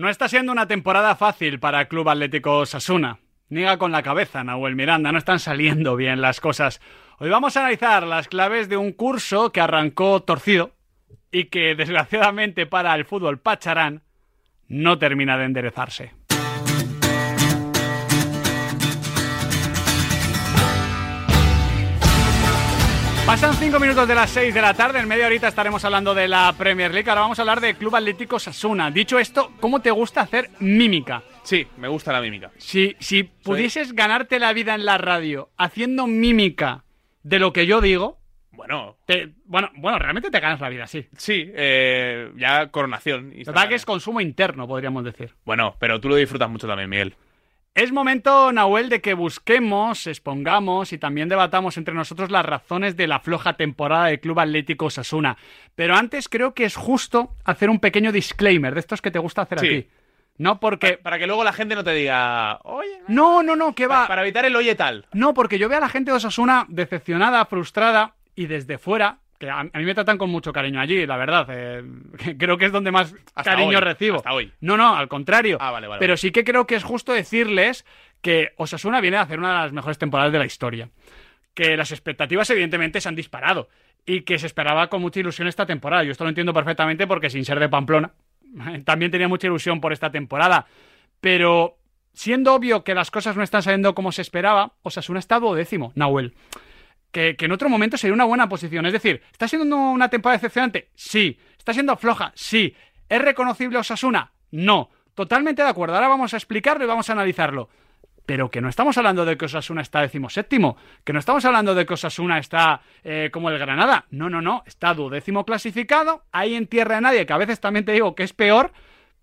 No está siendo una temporada fácil para el Club Atlético Sasuna. Niga con la cabeza, Nahuel Miranda, no están saliendo bien las cosas. Hoy vamos a analizar las claves de un curso que arrancó torcido y que, desgraciadamente para el fútbol pacharán, no termina de enderezarse. Pasan cinco minutos de las seis de la tarde, en media horita estaremos hablando de la Premier League, ahora vamos a hablar de Club Atlético Sasuna. Dicho esto, ¿cómo te gusta hacer mímica? Sí, me gusta la mímica. Si, si pudieses ganarte la vida en la radio haciendo mímica de lo que yo digo, Bueno, te- bueno, bueno, realmente te ganas la vida, sí. sí, eh, ya coronación. Total que es consumo interno, podríamos decir. Bueno, pero tú lo disfrutas mucho también, Miguel. Es momento, Nahuel, de que busquemos, expongamos y también debatamos entre nosotros las razones de la floja temporada del Club Atlético Sasuna. Pero antes creo que es justo hacer un pequeño disclaimer de estos que te gusta hacer Sí. a ti. No porque... Para que luego la gente no te diga, oye, No, no, no, que va... para evitar el oye tal. No, porque yo veo a la gente de Osasuna decepcionada, frustrada y desde fuera, que a, a mí me tratan con mucho cariño allí, la verdad. eh, creo que es donde más Hasta cariño hoy, recibo. hasta hoy. No, no, al contrario. Ah, vale, vale, Pero vale. sí que creo que es justo decirles que Osasuna viene a hacer una de las mejores temporadas de la historia. Que las expectativas, evidentemente, se han disparado. Y que se esperaba con mucha ilusión esta temporada. Yo esto lo entiendo perfectamente porque sin ser de Pamplona, también tenía mucha ilusión por esta temporada. Pero siendo obvio que las cosas no están saliendo como se esperaba, Osasuna está duodécimo, Nahuel. Que, en otro momento sería una buena posición. Es decir, ¿está siendo una temporada decepcionante? Sí. ¿Está siendo floja? Sí. ¿Es reconocible Osasuna? No. Totalmente de acuerdo. Ahora vamos a explicarlo y vamos a analizarlo. Pero que no estamos hablando de que Osasuna está decimoséptimo, que no estamos hablando de que Osasuna está eh, como el Granada. No, no, no. Está duodécimo clasificado, ahí en tierra de nadie, que a veces también te digo que es peor,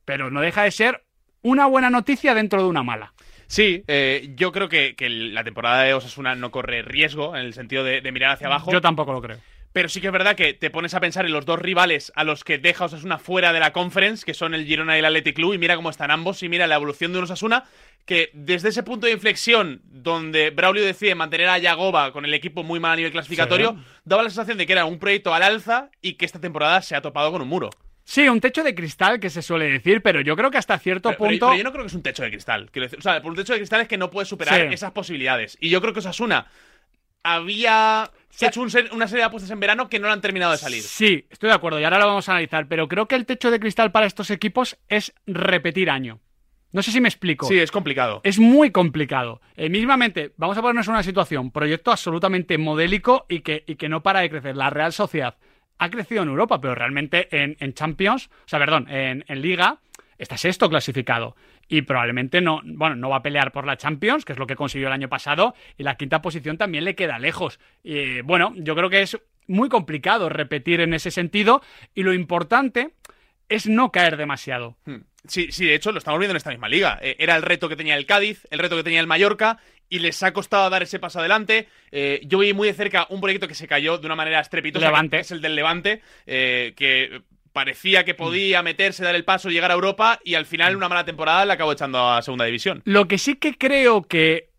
pero no deja de ser una buena noticia dentro de una mala. Sí, eh, yo creo que, que la temporada de Osasuna no corre riesgo en el sentido de, de mirar hacia abajo. Yo tampoco lo creo. Pero sí que es verdad que te pones a pensar en los dos rivales a los que deja Osasuna fuera de la conference, que son el Girona y el Athletic Club, y mira cómo están ambos, y mira la evolución de un Osasuna, que desde ese punto de inflexión, donde Braulio decide mantener a Yagoba con el equipo muy mal a nivel clasificatorio, Sí. daba la sensación de que era un proyecto al alza y que esta temporada se ha topado con un muro. Sí, un techo de cristal que se suele decir, pero yo creo que hasta cierto Pero, punto. pero yo no creo que es un techo de cristal. Quiero decir, o sea, por un techo de cristal es que no puedes superar Sí. esas posibilidades. Y yo creo que Osasuna había hecho un ser- una serie de apuestas en verano que no le han terminado de salir. Sí, estoy de acuerdo y ahora lo vamos a analizar, pero creo que el techo de cristal para estos equipos es repetir año. No sé si me explico. Sí, es complicado. Es muy complicado. Eh, mismamente, vamos a ponernos en una situación, proyecto absolutamente modélico y que, y que no para de crecer. La Real Sociedad ha crecido en Europa, pero realmente en, Champions, o sea, perdón, en, en Liga, está sexto clasificado. Y probablemente no, bueno, no va a pelear por la Champions, que es lo que consiguió el año pasado, y la quinta posición también le queda lejos. Y bueno, yo creo que es muy complicado repetir en ese sentido, y lo importante es no caer demasiado. Hmm. Sí, sí, de hecho lo estamos viendo en esta misma liga. Eh, era el reto que tenía el Cádiz, el reto que tenía el Mallorca, y les ha costado dar ese paso adelante. Eh, yo vi muy de cerca un proyecto que se cayó de una manera estrepitosa, Levante. que es el del Levante, eh, que parecía que Mm. podía meterse, dar el paso, llegar a Europa, y al final una mala temporada le acabó echando a segunda división. Lo que sí que creo que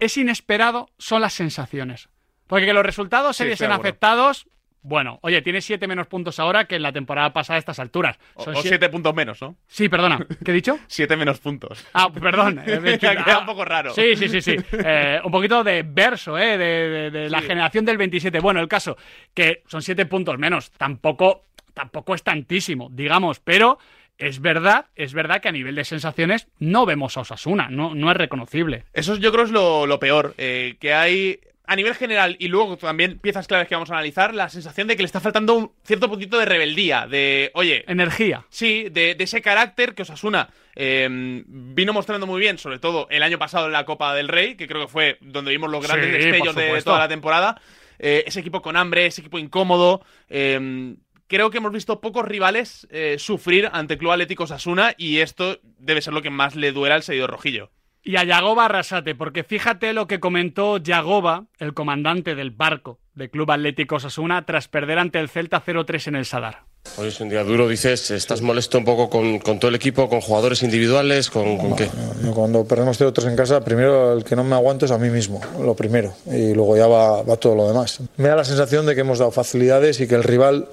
es inesperado son las sensaciones. Porque que los resultados se Sí, viesen afectados. Bueno, oye, tiene siete menos puntos ahora que en la temporada pasada a estas alturas. O, Son o sie- siete puntos menos, ¿no? Sí, perdona. ¿Qué he dicho? Siete menos puntos. Ah, perdón. me Queda un poco raro. Sí, sí, sí, sí. Eh, un poquito de verso, ¿eh? De, de- de la Sí. generación del 27. Bueno, el caso, que son siete puntos menos. Tampoco, tampoco es tantísimo, digamos, pero es verdad, es verdad que a nivel de sensaciones no vemos a Osasuna, no, no es reconocible. Eso yo creo es lo, lo peor, eh, que hay a nivel general y luego también piezas claves que vamos a analizar, la sensación de que le está faltando un cierto puntito de rebeldía, de, oye, Energía. sí, de, de ese carácter que Osasuna eh, vino mostrando muy bien, sobre todo el año pasado en la Copa del Rey, que creo que fue donde vimos los grandes Sí, destellos de toda la temporada. Eh, ese equipo con hambre, ese equipo incómodo. eh, creo que hemos visto pocos rivales eh, sufrir ante Club Atlético Osasuna y esto debe ser lo que más le duela al seguidor rojillo. Y a Yagoba Arrasate, porque fíjate lo que comentó Yagoba, el comandante del barco de Club Atlético Osasuna, tras perder ante el Celta 0-3 en el Sadar. Hoy es un día duro, dices, estás molesto un poco con, con todo el equipo, con jugadores individuales, con, con qué. Yo Cuando perdemos 0-3 en casa, primero el que no me aguanto es a mí mismo, lo primero, y luego ya va, va todo lo demás. Me da la sensación de que hemos dado facilidades y que el rival,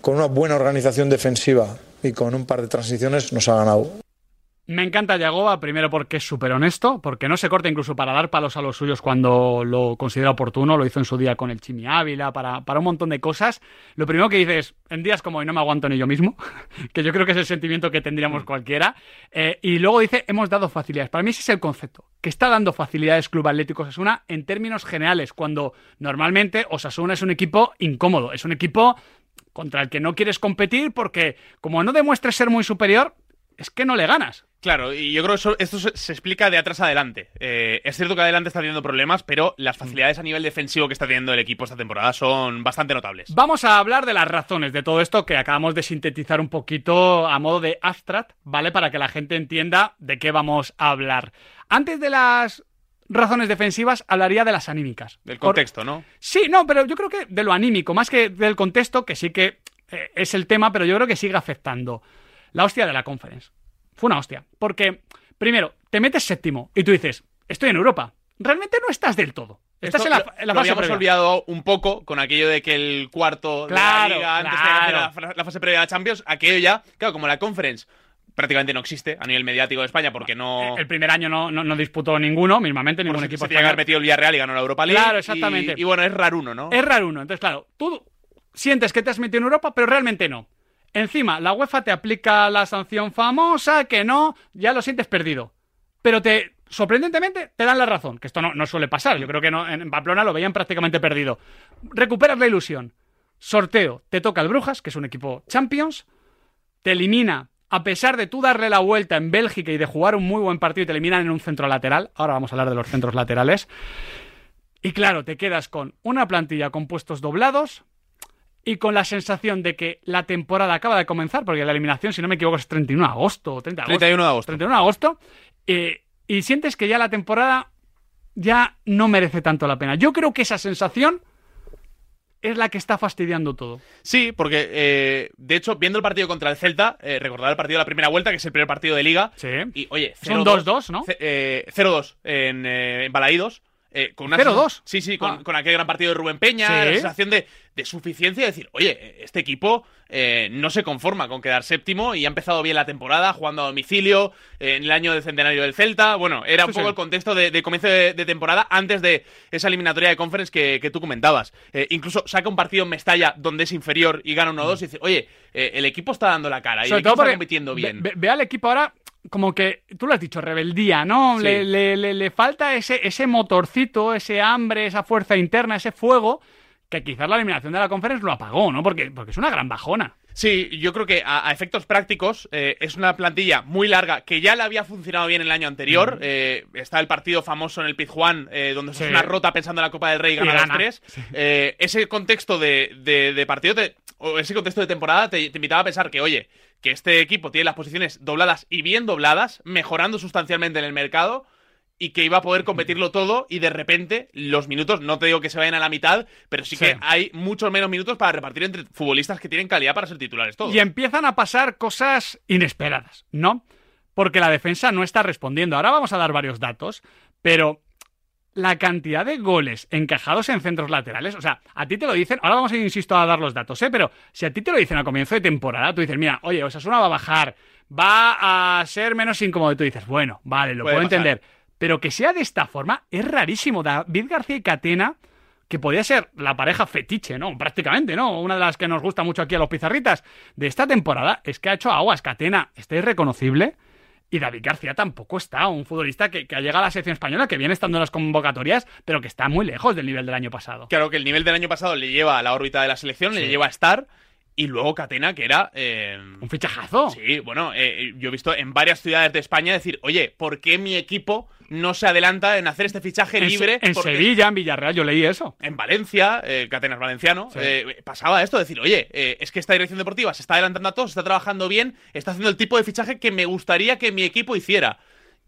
con una buena organización defensiva, y con un par de transiciones nos ha ganado. Me encanta Yagoba, primero porque es súper honesto, porque no se corta incluso para dar palos a los suyos cuando lo considera oportuno, lo hizo en su día con el Chimi Ávila, para, para un montón de cosas. Lo primero que dices, en días como hoy no me aguanto ni yo mismo, que yo creo que es el sentimiento que tendríamos cualquiera, eh, y luego dice, hemos dado facilidades. Para mí ese es el concepto, que está dando facilidades Club Atlético Osasuna en términos generales, cuando normalmente Osasuna es un equipo incómodo, es un equipo contra el que no quieres competir porque como no demuestres ser muy superior, es que no le ganas. Claro, y yo creo que eso- esto se, explica de atrás adelante. Eh, es cierto que adelante está teniendo problemas, pero las facilidades a nivel defensivo que está teniendo el equipo esta temporada son bastante notables. Vamos a hablar de las razones de todo esto que acabamos de sintetizar un poquito a modo de abstract, ¿vale? Para que la gente entienda de qué vamos a hablar. Antes de las razones defensivas, hablaría de las anímicas. Del Por- contexto, ¿no? Sí, no, pero yo creo que de lo anímico, más que del contexto, que sí que eh, es el tema, pero yo creo que sigue afectando. La hostia de la conference. Fue una hostia. Porque, primero, te metes séptimo y tú dices, estoy en Europa. Realmente no estás del todo. Estás en la, lo- en la lo fase habíamos previa. olvidado un poco con aquello de que el cuarto Claro, de la liga, antes claro. la, fase previa de la Champions, aquello ya, claro, como la conference prácticamente no existe a nivel mediático de España porque no... El primer año no, no, no disputó ninguno, mismamente ningún se- equipo se tenía que haber metido el Villarreal y ganó la Europa League. Claro, y- exactamente. Y, bueno, es raruno, ¿no? Es raro uno. Entonces, claro, tú sientes que te has metido en Europa, pero realmente no. Encima, la UEFA te aplica la sanción famosa, que no, ya lo sientes perdido. Pero te, sorprendentemente, te dan la razón, que esto no, no suele pasar. Yo creo que no, en Pamplona lo veían prácticamente perdido. Recuperas la ilusión. Sorteo, te toca el Brujas, que es un equipo Champions, te elimina, a pesar de tú darle la vuelta en Bélgica y de jugar un muy buen partido y te eliminan en un centro lateral. Ahora vamos a hablar de los centros laterales. Y claro, te quedas con una plantilla con puestos doblados y con la sensación de que la temporada acaba de comenzar, porque la eliminación, si no me equivoco, es 31 de agosto o 30 de agosto. 31 de agosto. 31 de agosto. eh, y sientes que ya la temporada ya no merece tanto la pena. Yo creo que esa sensación es la que está fastidiando todo. Sí, porque eh, de hecho, viendo el partido contra el Celta, eh, recordar el partido de la primera vuelta, que es el primer partido de liga. Sí. Y oye, Son 0-2, 2-2, ¿no? ce- eh, 0-2 en, en Balaídos. Eh, con una 0-2. Sí, sí, con, Ah. con aquel gran partido de Rubén Peña, Sí. la sensación de, de suficiencia, de decir, oye, este equipo eh, no se conforma con quedar séptimo y ha empezado bien la temporada, jugando a domicilio, eh, en el año del centenario del Celta. Bueno, era un Sí, poco sí. el contexto de, de comienzo de, de temporada antes de esa eliminatoria de conference que, que tú comentabas. Eh, incluso saca un partido en Mestalla donde es inferior y gana 1-2 y dice, oye, el equipo está dando la cara y el equipo está compitiendo ve- bien. Ve, ve al equipo ahora como que, tú lo has dicho, rebeldía, ¿no? Sí. Le, le- le- le falta ese, ese motorcito, ese hambre, esa fuerza interna, ese fuego, que quizás la eliminación de la conferencia lo apagó, ¿no? Porque, porque es una gran bajona. Sí, yo creo que a, a efectos prácticos eh, es una plantilla muy larga que ya le había funcionado bien el año anterior. Eh, está el partido famoso en el Pizjuán, eh, donde se hace una rota pensando en la Copa del Rey y gana tres. Eh, ese contexto de, de- de partido, te- o ese contexto de temporada, te, te invitaba a pensar que, oye, que este equipo tiene las posiciones dobladas y bien dobladas, mejorando sustancialmente en el mercado. Y que iba a poder competirlo todo y de repente los minutos, no te digo que se vayan a la mitad, pero sí, Sí. que hay muchos menos minutos para repartir entre futbolistas que tienen calidad para ser titulares todos. Y empiezan a pasar cosas inesperadas, ¿no? Porque la defensa no está respondiendo. Ahora vamos a dar varios datos, pero la cantidad de goles encajados en centros laterales, o sea, a ti te lo dicen, ahora vamos a ir, insisto, a dar los datos, ¿eh? Pero si a ti te lo dicen a comienzo de temporada, tú dices, mira, oye, Osasuna va a bajar, va a ser menos incómodo, y tú dices, bueno, vale, lo Puede puedo entender. Pero que sea de esta forma es rarísimo. David García y Catena, que podía ser la pareja fetiche, ¿no? Prácticamente, ¿no? Una de las que nos gusta mucho aquí a los pizarritas de esta temporada es que ha hecho aguas. Catena está irreconocible y David García tampoco está. Un futbolista que, que ha llegado a la selección española, que viene estando en las convocatorias, pero que está muy lejos del nivel del año pasado. Claro que el nivel del año pasado le lleva a la órbita de la selección, Sí. le lleva a estar. Y luego Catena, que era. eh, Un fichajazo. Sí, bueno, eh, yo he visto en varias ciudades de España decir, oye, ¿por qué mi equipo no se adelanta en hacer este fichaje En, libre? en Porque Sevilla, en Villarreal, yo leí eso. En Valencia, eh, Catena es valenciano, Sí. eh, pasaba esto, decir, oye, eh, es que esta dirección deportiva se está adelantando a todos, está trabajando bien, está haciendo el tipo de fichaje que me gustaría que mi equipo hiciera.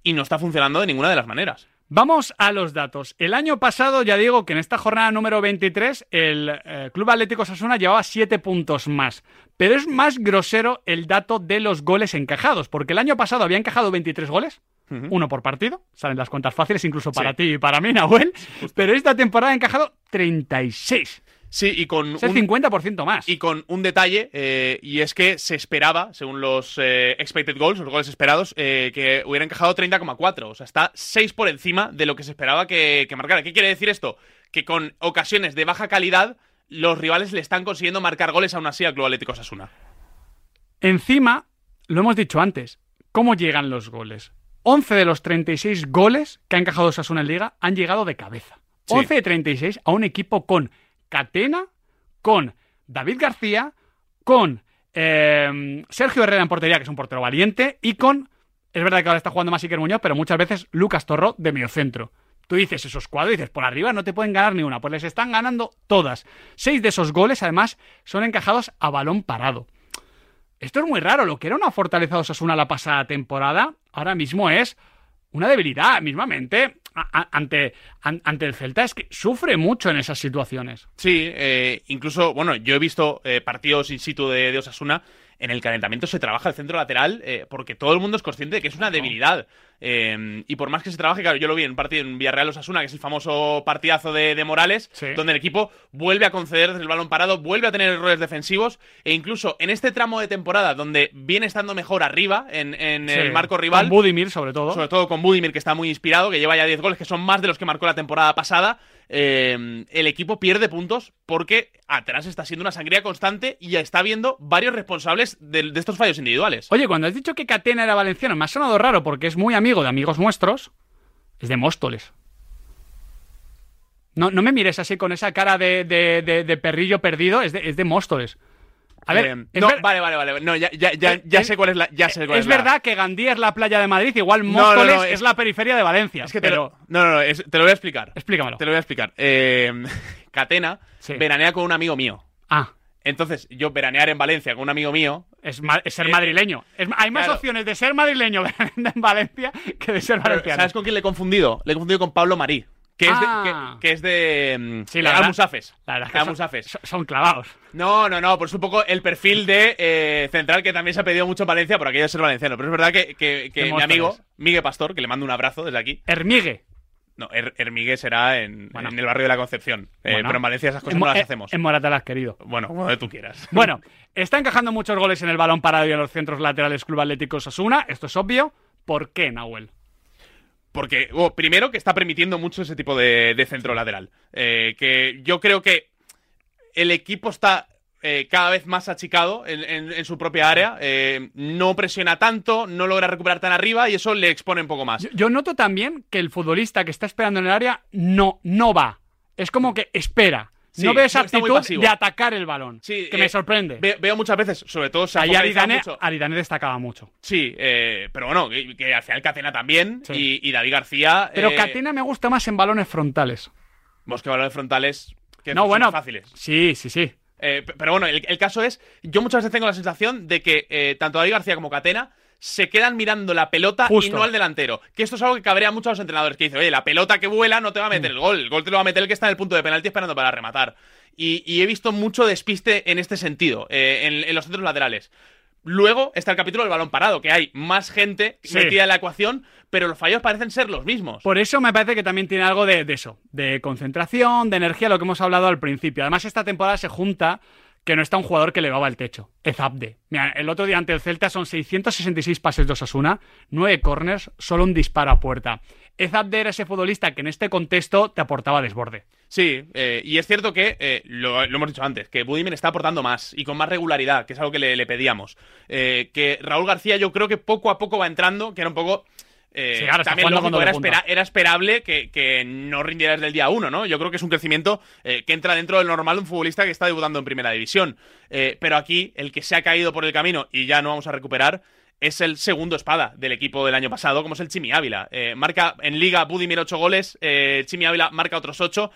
Y no está funcionando de ninguna de las maneras. Vamos a los datos. El año pasado, ya digo que en esta jornada número 23, el eh, Club Atlético Sasuna llevaba 7 puntos más. Pero es más grosero el dato de los goles encajados, porque el año pasado había encajado 23 goles, uno por partido, salen las cuentas fáciles incluso para Sí. ti y para mí, Nahuel, pero esta temporada ha encajado 36. Sí, y con Es el un, 50% más. y con un detalle, eh, y es que se esperaba, según los eh, expected goals, los goles esperados, eh, que hubiera encajado 30,4. O sea, está 6 por encima de lo que se esperaba que, que marcara. ¿Qué quiere decir esto? Que con ocasiones de baja calidad, los rivales le están consiguiendo marcar goles aún así al Club Atlético Osasuna. Encima, lo hemos dicho antes, ¿cómo llegan los goles? 11 de los 36 goles que ha encajado Osasuna en Liga han llegado de cabeza. Sí. 11 de 36 a un equipo con Catena, con David García, con eh, Sergio Herrera en portería, que es un portero valiente, y con, es verdad que ahora está jugando más Iker Muñoz, pero muchas veces Lucas Torro de mediocentro. Tú dices esos cuadros, dices, por arriba no te pueden ganar ni una, pues les están ganando todas. Seis de esos goles, además, son encajados a balón parado. Esto es muy raro. Lo que era una fortaleza de Osasuna la pasada temporada, ahora mismo es una debilidad. Mismamente, ante, an- ante el Celta, es que sufre mucho en esas situaciones. Sí, eh, incluso, bueno, yo he visto eh, partidos in situ de, de Osasuna. En el calentamiento se trabaja el centro lateral eh, porque todo el mundo es consciente de que es una debilidad. Eh, y por más que se trabaje, claro, yo lo vi en un partido en Villarreal Osasuna, que es el famoso partidazo de, de Morales, Sí. donde el equipo vuelve a conceder desde el balón parado, vuelve a tener errores defensivos, e incluso en este tramo de temporada, donde viene estando mejor arriba, en, en el marco rival, Con Budimir, sobre todo. sobre todo con Budimir, que está muy inspirado, que lleva ya 10 goles, que son más de los que marcó la temporada pasada. eh, el equipo pierde puntos porque atrás está siendo una sangría constante y ya está viendo varios responsables de, de estos fallos individuales. Oye, cuando has dicho que Catena era valenciano, me ha sonado raro porque es muy amigo de amigos nuestros. Es de Móstoles. No, no me mires así con esa cara de, de- de- de perrillo perdido, es de, es de Móstoles. A ver, Eh, es no, ver- vale, vale, vale. No, ya, ya, ya, ya es- sé cuál es la. Ya sé cuál es la- verdad que Gandía es la playa de Madrid, igual Móstoles no, es, es- la periferia de Valencia. Es que te pero lo, no, no, no, es- te lo voy a explicar. explícamelo. Te lo voy a explicar. Eh, Catena Sí. veranea con un amigo mío. Ah, Entonces, yo veranear en Valencia con un amigo mío. es, ma- es ser Eh, madrileño. Es- hay más claro. opciones de ser madrileño en Valencia que de ser valenciano. ¿Sabes con quién le he confundido? Le he confundido con Pablo Marí. Que es Ah. de. Que, que es de. Sí, la de verdad-. La verdad que son, son- clavados. No, no, no, pues un poco el perfil de eh, central que también se ha pedido mucho en Valencia por aquello de ser valenciano. Pero es verdad que, que- mi amigo, Miguel Pastor, que le mando un abrazo desde aquí. Hermigue. No, Her- Hermigues será en, Bueno. en el barrio de la Concepción. Eh, Bueno. pero en Valencia esas cosas En no las eh, hacemos. En Moratalas, querido. Bueno, como de tú quieras. Bueno, está encajando muchos goles en el balón parado y en los centros laterales Club Atlético Osasuna. Esto es obvio. ¿Por qué, Nahuel? Porque, oh, primero, que está permitiendo mucho ese tipo de, de centro lateral. Eh, que yo creo que el equipo está eh, cada vez más achicado en, en- en su propia área. eh, no presiona tanto, no logra recuperar tan arriba y eso le expone un poco más. Yo, yo noto también que el futbolista que está esperando en el área no, no va. Es como que espera. Sí, no ve esa actitud de atacar el balón. Sí, que eh, me sorprende. Ve- veo muchas veces, sobre todo se ha Ahí Aridane, mucho- Aridane destacaba mucho. Sí, eh, pero bueno, que, que al final Catena también Sí. y, y David García. Pero eh, Catena me gusta más en balones frontales. Bosque balones frontales que No, bueno. fáciles. Sí, sí, sí. Eh, pero bueno, el, el caso es, yo muchas veces tengo la sensación de que eh, tanto David García como Catena se quedan mirando la pelota y no al delantero. Que esto es algo que cabrea mucho a los entrenadores, que dicen, oye, la pelota que vuela no te va a meter el gol, el gol te lo va a meter el que está en el punto de penalti esperando para rematar. Y, y he visto mucho despiste en este sentido, eh, en, en los centros laterales. Luego está el capítulo del balón parado, que hay más gente Sí. metida en la ecuación, pero los fallos parecen ser los mismos. Por eso me parece que también tiene algo de, de eso, de concentración, de energía, lo que hemos hablado al principio. Además, esta temporada se junta que no está un jugador que elevaba el techo. Ezabde. Mira, el otro día ante el Celta son 666 pases de Osasuna, 9 corners, solo un disparo a puerta. Ezabde era ese futbolista que en este contexto te aportaba desborde. Sí, eh, y es cierto que, eh, lo, hemos dicho antes, que Budimir está aportando más y con más regularidad, que es algo que le, le pedíamos. Eh, que Raúl García yo creo que poco a poco va entrando, que era un poco... eh, Sí, está también lógico, era, espera- era esperable que, que no rindiera desde el día uno, ¿no? Yo creo que es un crecimiento eh, que entra dentro del normal de un futbolista que está debutando en primera división. Eh, pero aquí, el que se ha caído por el camino y ya no vamos a recuperar, es el segundo espada del equipo del año pasado, como es el Chimi Ávila. Eh, marca en Liga Budimir 8 goles, eh, Chimi Ávila marca otros 8,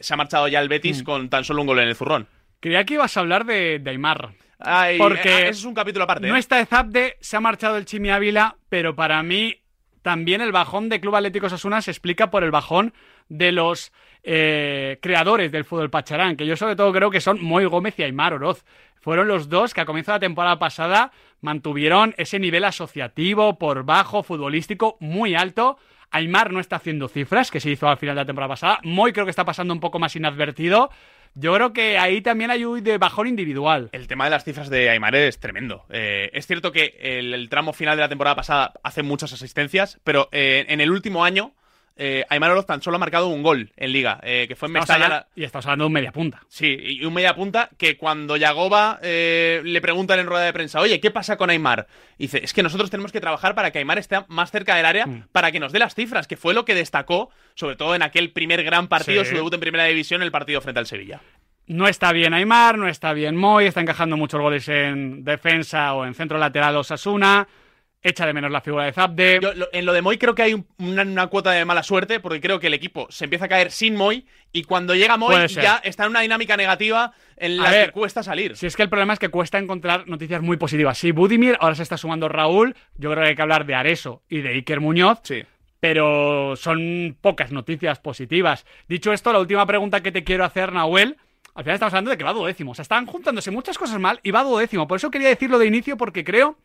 se ha marchado ya el Betis Mm. con tan solo un gol en el zurrón. Creía que ibas a hablar de, de Aymar. Ay, Porque eh, eso es un capítulo aparte. No está Ezabde, se ha marchado el Chimi Ávila, pero para mí también el bajón de Club Atlético Osasuna se explica por el bajón de los eh, creadores del fútbol pacharán, que yo sobre todo creo que son Moy Gómez y Aymar Oroz. Fueron los dos que a comienzo de la temporada pasada mantuvieron ese nivel asociativo, por bajo, futbolístico, muy alto. Aymar no está haciendo cifras, que se hizo al final de la temporada pasada. Moy creo que está pasando un poco más inadvertido, yo creo que ahí también hay un de bajón individual. El tema de las cifras de Aymar es tremendo. Eh, es cierto que el, tramo final de la temporada pasada hace muchas asistencias, pero eh, en el último año eh, Aymar Oroz tan solo ha marcado un gol en Liga, eh, que fue en Mestalla. y estamos hablando de un media punta. Sí, y un media punta que cuando Yagoba eh, le preguntan en rueda de prensa, oye, ¿qué pasa con Aymar? Dice, es que nosotros tenemos que trabajar para que Aymar esté más cerca del área, Mm. para que nos dé las cifras, que fue lo que destacó, sobre todo en aquel primer gran partido, Sí. su debut en primera división, el partido frente al Sevilla. No está bien Aymar, no está bien Moy, está encajando muchos goles en defensa o en centro lateral Osasuna. Echa de menos la figura de Zabde. Yo, lo- en lo de Moy creo que hay un- una, una cuota de mala suerte, porque creo que el equipo se empieza a caer sin Moy, y cuando llega Moy ya está en una dinámica negativa en la A que ver, cuesta salir. Si es que el problema es que cuesta encontrar noticias muy positivas. Sí, Budimir, ahora se está sumando Raúl. Yo creo que hay que hablar de Areso y de Iker Muñoz. Sí. pero son pocas noticias positivas. Dicho esto, la última pregunta que te quiero hacer, Nahuel, al final estamos hablando de que va duodécimo. O sea, están juntándose muchas cosas mal y va duodécimo. Por eso quería decirlo de inicio, porque creo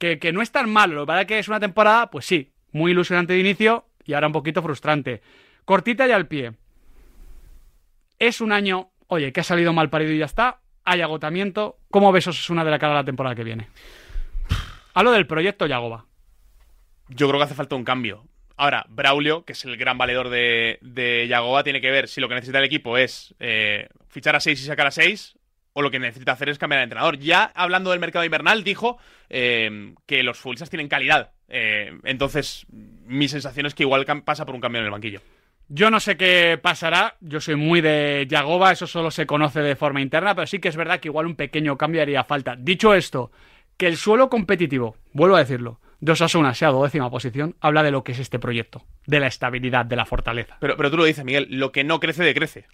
que, no es tan malo. Lo que es que es una temporada, pues sí, muy ilusionante de inicio y ahora un poquito frustrante. Cortita y al pie. Es un año, oye, que ha salido mal parido y ya está. Hay agotamiento. ¿Cómo ves Osasuna de la cara a la temporada que viene? Hablo del proyecto Yagoba. Yo creo que hace falta un cambio. Ahora, Braulio, que es el gran valedor de, de Yagoba, tiene que ver si lo que necesita el equipo es eh, fichar a 6 y sacar a 6 o lo que necesita hacer es cambiar de entrenador. Ya hablando del mercado invernal, dijo eh, que los futbolistas tienen calidad. Eh, entonces, mi sensación es que igual pasa por un cambio en el banquillo. Yo no sé qué pasará, yo soy muy de Yagoba, eso solo se conoce de forma interna, pero sí que es verdad que igual un pequeño cambio haría falta. Dicho esto, que el suelo competitivo, vuelvo a decirlo, de Osasuna sea duodécima posición, habla de lo que es este proyecto, de la estabilidad, de la fortaleza. Pero, pero tú lo dices, Miguel, lo que no crece, decrece.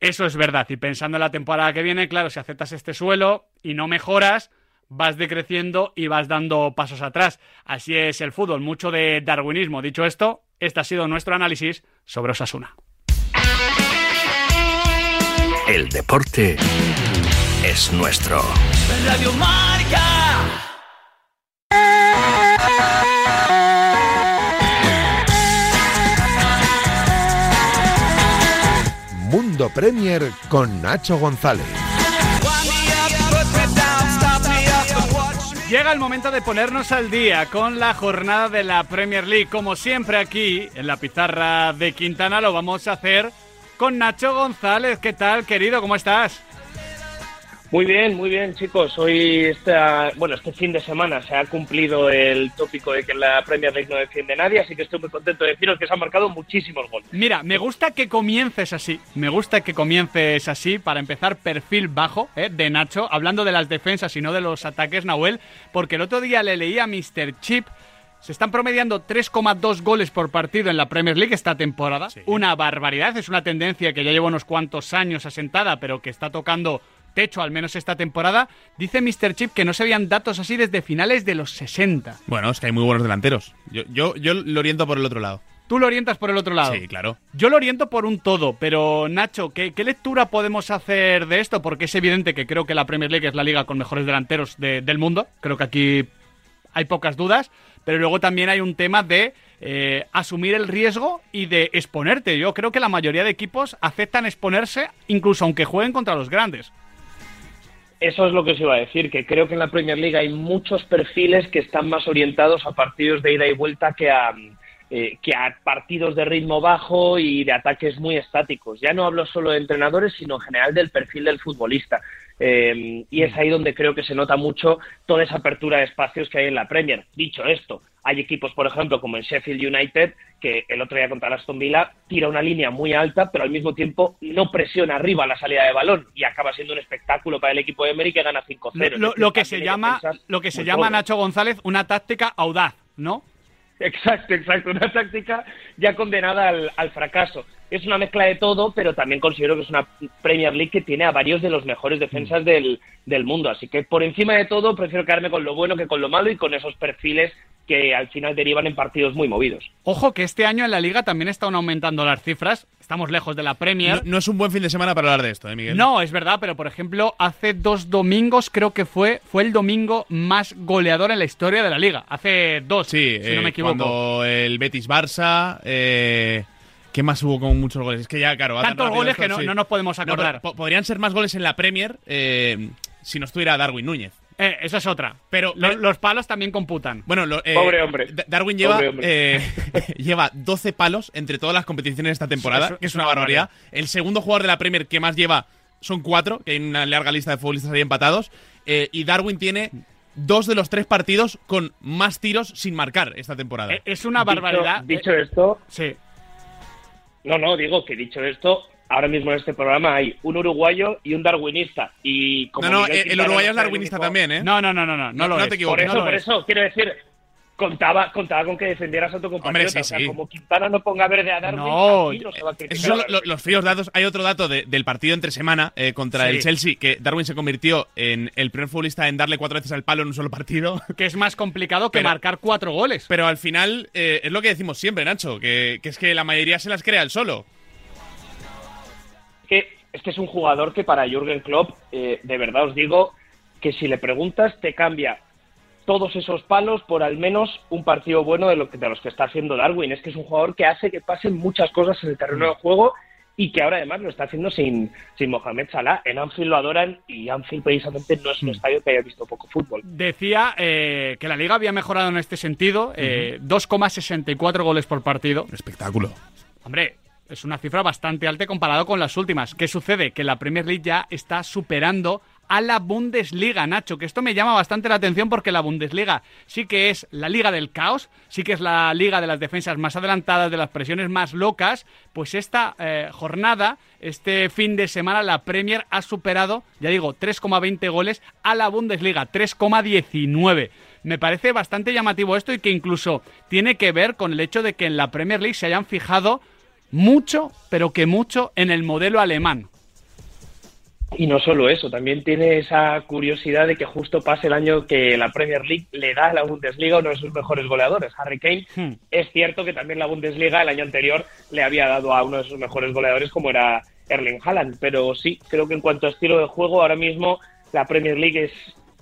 Eso es verdad, y pensando en la temporada que viene, claro, si aceptas este suelo y no mejoras, vas decreciendo y vas dando pasos atrás. Así es el fútbol, mucho de darwinismo. Dicho esto, este ha sido nuestro análisis sobre Osasuna. El deporte es nuestro. Radio Marca. Premier con Nacho González. Llega el momento de ponernos al día con la jornada de la Premier League. Como siempre aquí, en la pizarra de Quintana, lo vamos a hacer con Nacho González. ¿Qué tal, querido? ¿Cómo estás? Muy bien, muy bien, chicos. Hoy, esta, bueno, este fin de semana se ha cumplido el tópico de que la Premier League no defiende a nadie, así que estoy muy contento de deciros que se han marcado muchísimos goles. Mira, me gusta que comiences así. Me gusta que comiences así para empezar perfil bajo ¿eh? de Nacho, hablando de las defensas y no de los ataques, Nahuel, porque el otro día le leí a Mr. Chip. Se están promediando 3,2 goles por partido en la Premier League esta temporada. Una barbaridad. Es una tendencia que ya lleva unos cuantos años asentada, pero que está tocando techo, al menos esta temporada. Dice Mr. Chip que no se veían datos así desde finales de los 60. Bueno, es que hay muy buenos delanteros. Yo, yo, yo lo oriento por el otro lado. Tú lo orientas por el otro lado. Sí, claro. Yo lo oriento por un todo, pero Nacho, ¿qué, qué lectura podemos hacer de esto? Porque es evidente que creo que la Premier League es la liga con mejores delanteros de- del mundo. Creo que aquí hay pocas dudas. Pero luego también hay un tema de eh, asumir el riesgo y de exponerte. Yo creo que la mayoría de equipos aceptan exponerse, incluso aunque jueguen contra los grandes. Eso es lo que os iba a decir, que creo que en la Premier League hay muchos perfiles que están más orientados a partidos de ida y vuelta que a, eh, que a partidos de ritmo bajo y de ataques muy estáticos. Ya no hablo solo de entrenadores, sino en general del perfil del futbolista. Eh, y es ahí donde creo que se nota mucho toda esa apertura de espacios que hay en la Premier. Dicho esto, hay equipos, por ejemplo, como el Sheffield United, que el otro día contra el Aston Villa tira una línea muy alta, pero al mismo tiempo no presiona arriba la salida de balón y acaba siendo un espectáculo para el equipo de Emery que gana 5-0. Lo, que se llama, lo que se llama. Nacho González una táctica audaz, ¿no? Exacto, exacto. Una táctica ya condenada al, al fracaso. Es una mezcla de todo, pero también considero que es una Premier League que tiene a varios de los mejores defensas del, del mundo. Así que por encima de todo, prefiero quedarme con lo bueno que con lo malo y con esos perfiles que al final derivan en partidos muy movidos. Ojo que este año en la liga también están aumentando las cifras. Estamos lejos de la Premier. No, no es un buen fin de semana para hablar de esto, ¿eh, Miguel? No, es verdad, pero por ejemplo, hace dos domingos creo que fue, fue el domingo más goleador en la historia de la liga. Hace dos, Sí, si no eh, me equivoco. cuando el Betis Barça, eh, ¿Qué más hubo con muchos goles? Es que ya, claro. tan Tantos goles esto, que no, sí. no nos podemos No, acordar. po- podrían ser más goles en la Premier eh, si no estuviera Darwin Núñez. Eh, esa es otra. Pero- Lo- pero- los palos también computan. Bueno, lo- eh, Pobre hombre. Da- Darwin lleva, Pobre hombre. eh, lleva 12 palos entre todas las competiciones esta temporada, Eso- que es una una barbaridad. El segundo jugador de la Premier que más lleva son cuatro, que hay una larga lista de futbolistas ahí empatados. eh, y Darwin tiene dos de los tres partidos con más tiros sin marcar esta temporada. Eh, es una Dicho- barbaridad. Dicho, Eh, esto, sí. No, no, digo que dicho esto, ahora mismo en este programa hay un uruguayo y un darwinista. Y como no, no, Miguel eh, el uruguayo es darwinista único- también, ¿eh? No, no, no, no, no, no, No- lo no es. te Por equivoques. eso, no lo por es. eso, quiero decir, contaba, contaba con que defendieras a tu compañero. Hombre, sí, o sea, sí. como Quintana no ponga verde a Darwin, No, no se va a criticar Esos son los fríos datos. Hay otro dato de- del partido entre semana eh, contra Sí. el Chelsea, que Darwin se convirtió en el primer futbolista en darle cuatro veces al palo en un solo partido. Que es más complicado que Pero- marcar cuatro goles. Pero al final eh, es lo que decimos siempre, Nacho, que, que es que la mayoría se las crea él solo. que es que es un jugador que para Jürgen Klopp, eh, de verdad os digo que si le preguntas te cambia todos esos palos por al menos un partido bueno de, lo que, de los que está haciendo Darwin. Es que es un jugador que hace que pasen muchas cosas en el terreno de juego y que ahora además lo está haciendo sin, sin Mohamed Salah. En Anfield lo adoran y Anfield precisamente no es un estadio que haya visto poco fútbol. Decía eh, que la liga había mejorado en este sentido. eh, 2,64 goles por partido. Espectáculo. Hombre, es una cifra bastante alta comparado con las últimas. ¿Qué sucede? Que la Premier League ya está superando a la Bundesliga, Nacho, que esto me llama bastante la atención porque la Bundesliga sí que es la liga del caos, sí que es la liga de las defensas más adelantadas, de las presiones más locas, pues esta eh, jornada, este fin de semana, la Premier ha superado, ya digo, 3,20 goles a la Bundesliga, 3,19. Me parece bastante llamativo esto y que incluso tiene que ver con el hecho de que en la Premier League se hayan fijado mucho, pero que mucho en el modelo alemán. Y no solo eso, también tiene esa curiosidad de que justo pase el año que la Premier League le da a la Bundesliga uno de sus mejores goleadores, Harry Kane. Hmm. Es cierto que también la Bundesliga el año anterior le había dado a uno de sus mejores goleadores como era Erling Haaland, pero sí, creo que en cuanto a estilo de juego, ahora mismo la Premier League es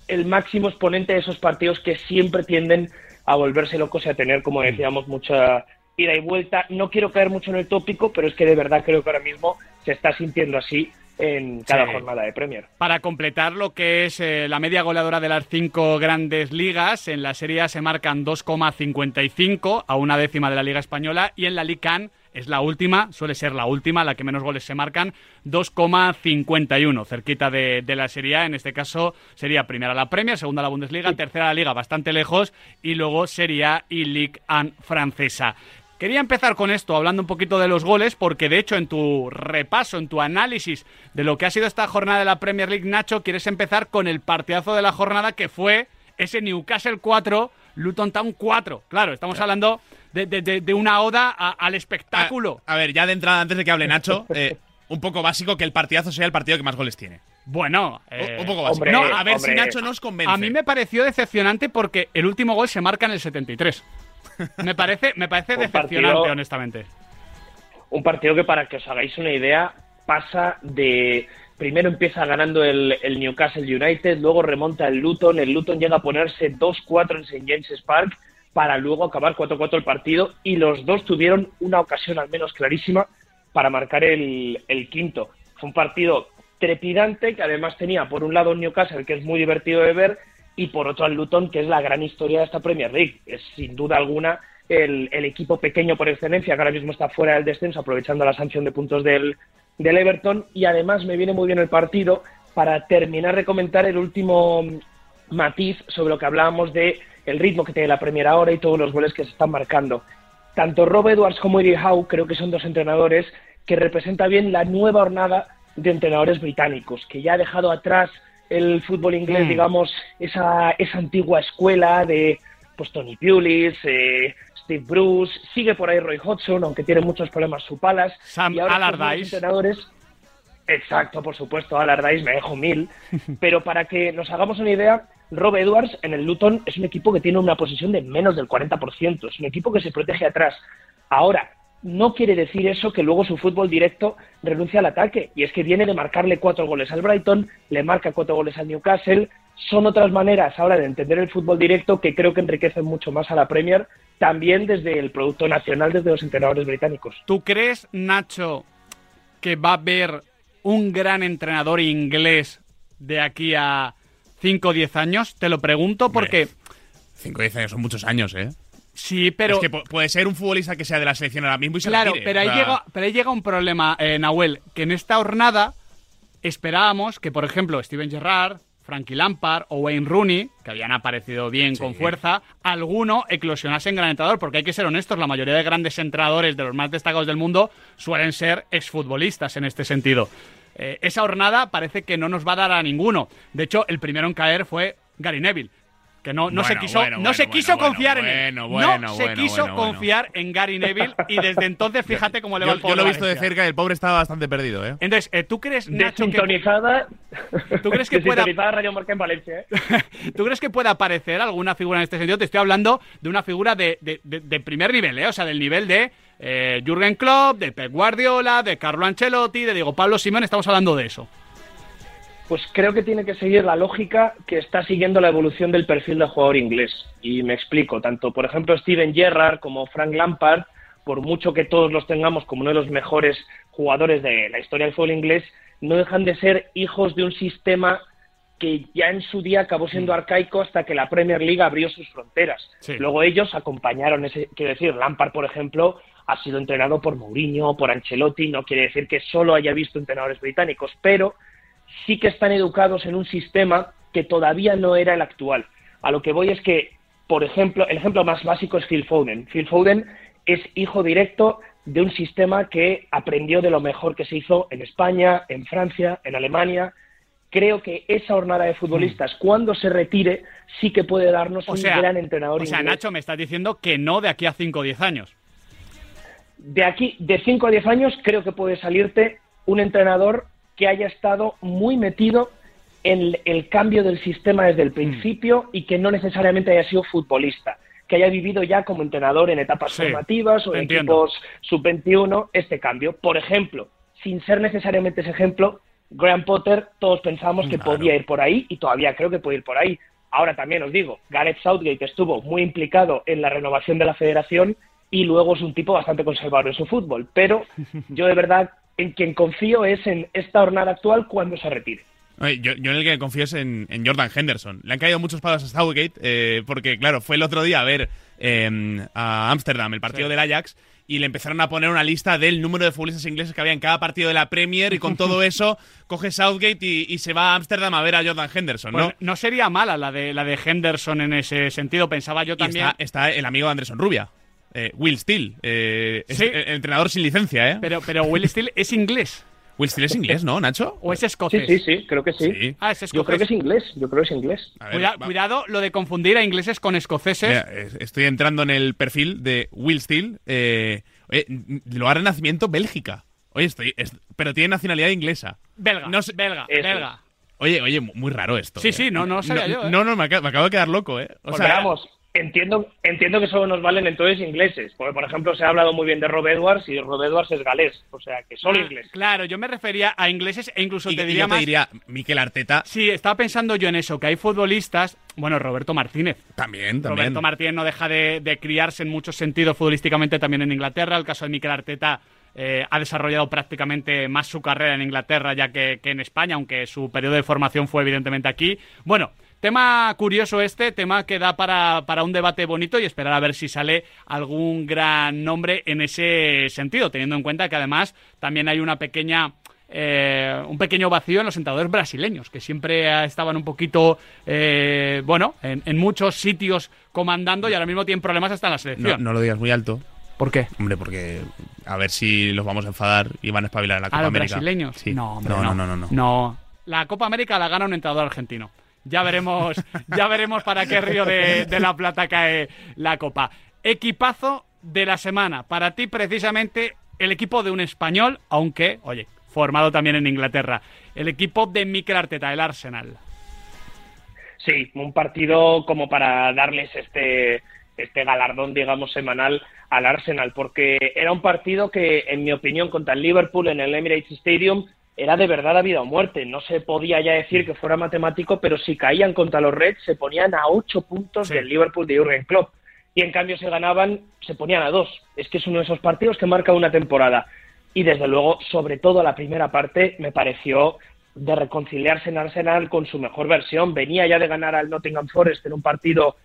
el máximo exponente de esos partidos que siempre tienden a volverse locos y a tener, como decíamos, mucha ida y vuelta. No quiero caer mucho en el tópico, pero es que de verdad creo que ahora mismo se está sintiendo así en cada Sí. jornada de Premier. Para completar lo que es eh, la media goleadora de las cinco grandes ligas, en la Serie A se marcan 2,55 a una décima de la Liga Española y en la Liga CAN es la última, suele ser la última, la que menos goles se marcan, 2,51, cerquita de, de la Serie A. En este caso sería primera la Premier, segunda la Bundesliga, tercera la Liga, bastante lejos, y luego Serie A y Ligue 1 francesa. Quería empezar con esto, hablando un poquito de los goles, porque de hecho en tu repaso, en tu análisis de lo que ha sido esta jornada de la Premier League, Nacho, quieres empezar con el partidazo de la jornada que fue ese Newcastle 4, Luton Town 4. Claro, estamos hablando de, de- de- de una oda a- al espectáculo. A, a ver, ya de entrada, antes de que hable Nacho, eh, un poco básico que el partidazo sea el partido que más goles tiene. Bueno, Un- eh, un poco básico. hombre, no, a ver hombre. si Nacho nos convence. a mí me pareció decepcionante porque el último gol se marca en el 73. Me parece, me parece decepcionante, partido- honestamente. Un partido que, para que os hagáis una idea, pasa de. Primero empieza ganando el, el Newcastle United, luego remonta el Luton. El Luton llega a ponerse 2-4 en St. James's Park para luego acabar 4-4 el partido. Y los dos tuvieron una ocasión al menos clarísima para marcar el, el quinto. Fue un partido trepidante que además tenía por un lado un Newcastle que es muy divertido de ver y por otro al Luton que es la gran historia de esta Premier League. Es sin duda alguna el, el equipo pequeño por excelencia que ahora mismo está fuera del descenso aprovechando la sanción de puntos del, del Everton y además me viene muy bien el partido para terminar de comentar el último matiz sobre lo que hablábamos de el ritmo que tiene la Premier ahora y todos los goles que se están marcando. Tanto Rob Edwards como Eddie Howe creo que son dos entrenadores que representan bien la nueva hornada de entrenadores británicos, que ya ha dejado atrás el fútbol inglés, Mm. digamos, esa, esa antigua escuela de pues Tony Pulis, eh, Steve Bruce, sigue por ahí Roy Hodgson, aunque tiene muchos problemas su palas. Sam y ahora Allardyce. entrenadores Exacto, por supuesto, Allardyce me dejo mil. Pero para que nos hagamos una idea, Rob Edwards en el Luton es un equipo que tiene una posición de menos del 40%. Es un equipo que se protege atrás. Ahora, no quiere decir eso que luego su fútbol directo renuncia al ataque. Y es que viene de marcarle cuatro goles al Brighton, le marca cuatro goles al Newcastle, son otras maneras ahora de entender el fútbol directo que creo que enriquecen mucho más a la Premier, también desde el producto nacional, desde los entrenadores británicos. ¿Tú crees, Nacho, que va a haber un gran entrenador inglés de aquí a 5 o 10 años? Te lo pregunto porque... 5 o 10 años son muchos años, ¿eh? Sí, pero... Es que pu- puede ser un futbolista que sea de la selección ahora mismo y se Claro, retire, pero o ahí, sea, llega, pero ahí llega un problema, eh, Nahuel, que en esta jornada esperábamos que, por ejemplo, Steven Gerrard, Frankie Lampard o Wayne Rooney, que habían aparecido bien con fuerza, alguno eclosionase en gran entrenador, porque hay que ser honestos, la mayoría de grandes entrenadores de los más destacados del mundo suelen ser exfutbolistas en este sentido. Eh, esa jornada parece que no nos va a dar a ninguno. De hecho, el primero en caer fue Gary Neville. Que no, no se Bueno, quiso, bueno, no bueno, se bueno, quiso bueno, confiar en él. bueno, no bueno, se quiso bueno, bueno. confiar en Gary Neville y desde entonces fíjate cómo le va Yo, el yo pobre lo he visto de cerca y el pobre estaba bastante perdido, ¿eh? Entonces, eh, ¿tú crees, Nacho, que, Desintonizada. ¿Tú crees que pueda- Radio Marca en Valencia, ¿eh? ¿tú crees que puede aparecer alguna figura en este sentido? Te estoy hablando de una figura de, de- de- de primer nivel, ¿eh? O sea, del nivel de eh, Jürgen Klopp, de Pep Guardiola, de Carlo Ancelotti, de Diego Pablo Simón. Estamos hablando de eso. Pues creo que tiene que seguir la lógica que está siguiendo la evolución del perfil del jugador inglés. Y me explico, tanto por ejemplo Steven Gerrard como Frank Lampard, por mucho que todos los tengamos como uno de los mejores jugadores de la historia del fútbol inglés, no dejan de ser hijos de un sistema que ya en su día acabó siendo arcaico hasta que la Premier League abrió sus fronteras. Sí. Luego ellos acompañaron ese, quiero decir, Lampard, por ejemplo, ha sido entrenado por Mourinho, por Ancelotti, no quiere decir que solo haya visto entrenadores británicos, pero sí que están educados en un sistema que todavía no era el actual. A lo que voy es que, por ejemplo, el ejemplo más básico es Phil Foden. Phil Foden es hijo directo de un sistema que aprendió de lo mejor que se hizo en España, en Francia, en Alemania. Creo que esa jornada de futbolistas, cuando se retire, sí que puede darnos O un sea, gran entrenador o sea inglés. Nacho, me estás diciendo que no de aquí a 5 o 10 años. de aquí, de 5 a 10 años, creo que puede salirte un entrenador que haya estado muy metido en el cambio del sistema desde el principio y que no necesariamente haya sido futbolista, que haya vivido ya como entrenador en etapas Sí, formativas o en entiendo. equipos sub-21, este cambio. Por ejemplo, sin ser necesariamente ese ejemplo, Graham Potter, todos pensamos que podía ir por ahí y todavía creo que puede ir por ahí. Ahora también os digo, Gareth Southgate estuvo muy implicado en la renovación de la federación y luego es un tipo bastante conservador en su fútbol. Pero yo de verdad en quien confío es en esta jornada actual cuando se retire. Oye, Yo, yo en el que confío es en, en Jordan Henderson. Le han caído muchos palos a Southgate eh, porque, claro, fue el otro día a ver eh, a Ámsterdam, el partido del Ajax, y le empezaron a poner una lista del número de futbolistas ingleses que había en cada partido de la Premier y con todo eso coge Southgate y, y se va a Ámsterdam a ver a Jordan Henderson, Pues ¿no? no sería mala la de, la de Henderson en ese sentido, pensaba yo Y también. está, está el amigo de Anderson Rubia, eh, Will Steele, eh, Sí. entrenador sin licencia, ¿eh? Pero, pero Will Steele es inglés Will Steele es inglés, ¿no, Nacho? o es Sí, escocés. sí, sí, creo que sí. Sí. Ah, es Yo creo escocés. que es inglés, yo creo que es inglés. A ver, Cuida- va- cuidado lo de confundir a ingleses con escoceses. Mira, estoy entrando en el perfil de Will Steele. Eh, oye, n- lugar de nacimiento Bélgica. Oye, estoy, es- pero tiene nacionalidad inglesa. belga, No sé- belga, Eso belga. Oye, oye, mu- muy raro esto. Sí, eh. sí, no, no sabía yo, eh. No, no, me, acabo, me acabo de quedar loco, ¿eh? O Porque, sea, vamos, entiendo, entiendo que solo nos valen entonces ingleses. Porque, por ejemplo, se ha hablado muy bien de Rob Edwards y Rob Edwards es galés. O sea, que solo Ah, inglés. Claro, yo me refería a ingleses e incluso y, te y diría yo te más. diría, Miquel Arteta Sí, estaba pensando yo en eso, que hay futbolistas. Bueno, Roberto Martínez. también, también. Roberto Martínez no deja de, de criarse en muchos sentidos futbolísticamente también en Inglaterra. El caso de Mikel Arteta eh, ha desarrollado prácticamente más su carrera en Inglaterra ya que, que en España, aunque su periodo de formación fue evidentemente aquí. Bueno, tema curioso este, tema que da para, para un debate bonito y esperar a ver si sale algún gran nombre en ese sentido, teniendo en cuenta que además también hay una pequeña eh, un pequeño vacío en los entrenadores brasileños, que siempre estaban un poquito, eh, bueno, en, en muchos sitios comandando y ahora mismo tienen problemas hasta en la No, selección. no lo digas muy alto. ¿Por qué? Hombre, porque a ver si los vamos a enfadar y van a espabilar en la Copa ¿A los América. brasileños? Sí. No, hombre, no, no, no, no, no, no. No. La Copa América la gana un entrenador argentino. Ya veremos, ya veremos para qué río de, la Plata cae la Copa. Equipazo de la semana. Para ti, precisamente, el equipo de un español, aunque, oye, formado también en Inglaterra. El equipo de Mikel Arteta, el Arsenal. Sí, un partido como para darles este, este galardón, digamos, semanal al Arsenal, porque era un partido que, en mi opinión, contra el Liverpool en el Emirates Stadium era de verdad a vida o muerte. No se podía ya decir que fuera matemático, pero si caían contra los Reds se ponían a ocho puntos Sí. del Liverpool de Jurgen Klopp. Y en cambio se ganaban, se ponían a dos. Es que es uno de esos partidos que marca una temporada. Y desde luego, sobre todo la primera parte, me pareció de reconciliarse en Arsenal con su mejor versión. Venía ya de ganar al Nottingham Forest en un partido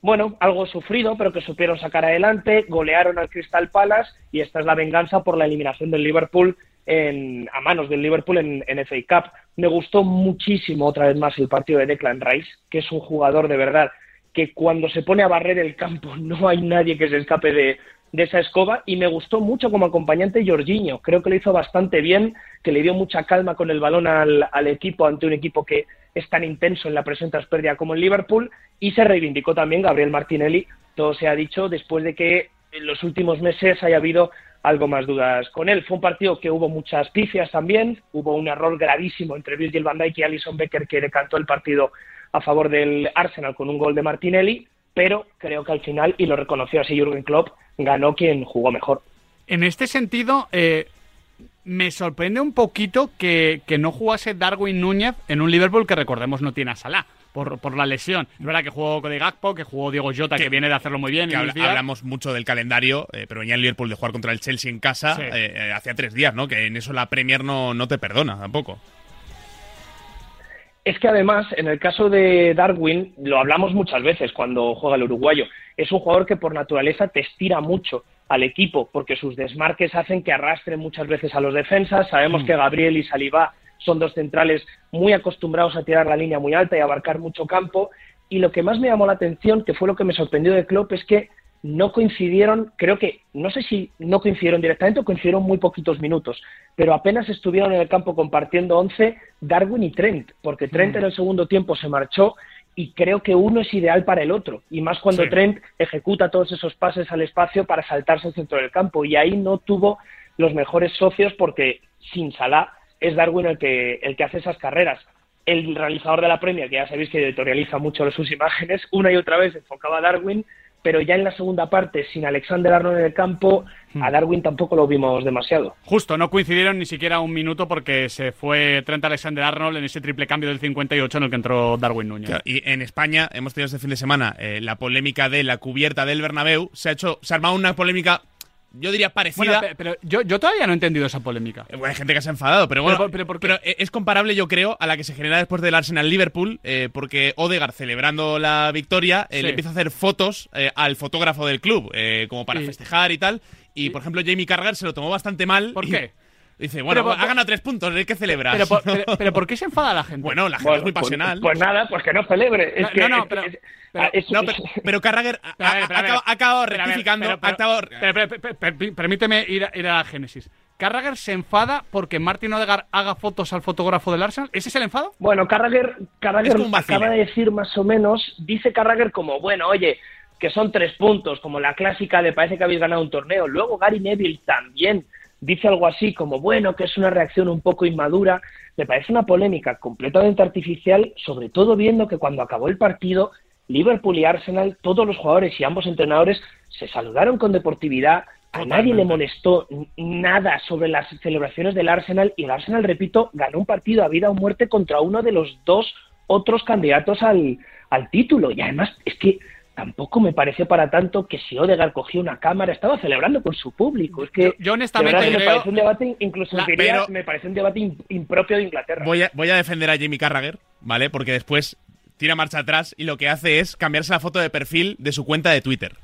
bueno, algo sufrido, pero que supieron sacar adelante, golearon al Crystal Palace y esta es la venganza por la eliminación del Liverpool en, a manos del Liverpool en, en FA Cup. Me gustó muchísimo otra vez más el partido de Declan Rice, que es un jugador de verdad que cuando se pone a barrer el campo no hay nadie que se escape de, de esa escoba y me gustó mucho como acompañante Jorginho. Creo que lo hizo bastante bien, que le dio mucha calma con el balón al, al equipo ante un equipo que es tan intenso en la presión tras pérdida como el Liverpool y se reivindicó también Gabriel Martinelli, todo se ha dicho después de que en los últimos meses haya habido algo más dudas con él. Fue un partido que hubo muchas pifias también, hubo un error gravísimo entre Virgil van Dijk y Alison Becker que decantó el partido a favor del Arsenal con un gol de Martinelli, pero creo que al final, y lo reconoció así Jürgen Klopp, ganó quien jugó mejor. En este sentido, eh, me sorprende un poquito que, que no jugase Darwin Núñez en un Liverpool que recordemos no tiene a Salah. Por, por la lesión. Es verdad que jugó Cody Gakpo, que jugó Diego Jota, que, Que- viene de hacerlo muy bien. Que hablamos mucho del calendario, eh, pero venía el Liverpool de jugar contra el Chelsea en casa Sí. eh, eh, hacía tres días, ¿no? Que en eso la Premier no, no te perdona tampoco. Es que además, en el caso de Darwin, lo hablamos muchas veces cuando juega el uruguayo, es un jugador que por naturaleza te estira mucho al equipo, porque sus desmarques hacen que arrastren muchas veces a los defensas. Sabemos que Gabriel y Saliba son dos centrales muy acostumbrados a tirar la línea muy alta y abarcar mucho campo. Y lo que más me llamó la atención, que fue lo que me sorprendió de Klopp, es que no coincidieron, creo que, no sé si no coincidieron directamente o coincidieron muy poquitos minutos, pero apenas estuvieron en el campo compartiendo 11 Darwin y Trent, porque Trent en el segundo tiempo se marchó y creo que uno es ideal para el otro, y más cuando Sí. Trent ejecuta todos esos pases al espacio para saltarse el centro del campo, y ahí no tuvo los mejores socios porque sin Salah es Darwin el que, el que hace esas carreras. El realizador de la Premier, que ya sabéis que editorializa mucho sus imágenes, una y otra vez enfocaba a Darwin, pero ya en la segunda parte, sin Alexander Arnold en el campo, a Darwin tampoco lo vimos demasiado. Justo, no coincidieron ni siquiera un minuto porque se fue Trent Alexander-Arnold en ese triple cambio del 58 en el que entró Darwin Núñez. Claro, y en España hemos tenido este fin de semana eh, la polémica de la cubierta del Bernabéu. Se ha hecho, se ha armado una polémica, yo diría parecida. Bueno, pero yo, yo todavía no he entendido esa polémica. Eh, bueno, hay gente que se ha enfadado, pero bueno. Pero por- pero ¿por qué? es comparable, yo creo, a la que se genera después del Arsenal-Liverpool, eh, porque Odegaard, celebrando la victoria, eh, Sí. le empieza a hacer fotos eh, al fotógrafo del club, eh, como para festejar y tal. Y, por ejemplo, Jamie Carragher se lo tomó bastante mal. ¿Por y qué? Dice, bueno, Pero por- ha ganado tres puntos, hay que celebrar. Pero, por, pero, pero ¿por qué se enfada la gente? bueno, la gente Bueno, es muy pues- pasional. Pues, nada, pues que no celebre. Es No, que- no, no, pero- es- pero- ah, es- No, pero, pero Carragher ha, acabado- ha rectificando. permíteme ir a, ir a la génesis. ¿Carragher se enfada porque Martin Odegaard haga fotos al fotógrafo del Arsenal? ¿Ese es el enfado? Bueno, Carragher, Carragher acaba de decir más o menos, dice Carragher como, bueno, oye, que son tres puntos, como la clásica de parece que habéis ganado un torneo. Luego Gary Neville también dice algo así como, bueno, que es una reacción un poco inmadura. Me parece una polémica completamente artificial, sobre todo viendo que cuando acabó el partido, Liverpool y Arsenal, todos los jugadores y ambos entrenadores se saludaron con deportividad. A nadie le molestó nada sobre las celebraciones del Arsenal y el Arsenal, repito, ganó un partido a vida o muerte contra uno de los dos otros candidatos al, al título. Y además es que tampoco me parece para tanto que si Odegaard cogió una cámara, estaba celebrando con su público. Es que Yo- yo honestamente me parece un debate, incluso La- diría, pero- me parece un debate im- impropio de Inglaterra. Voy a, voy a defender a Jamie Carragher, ¿vale? Porque después tira marcha atrás y lo que hace es cambiarse la foto de perfil de su cuenta de Twitter.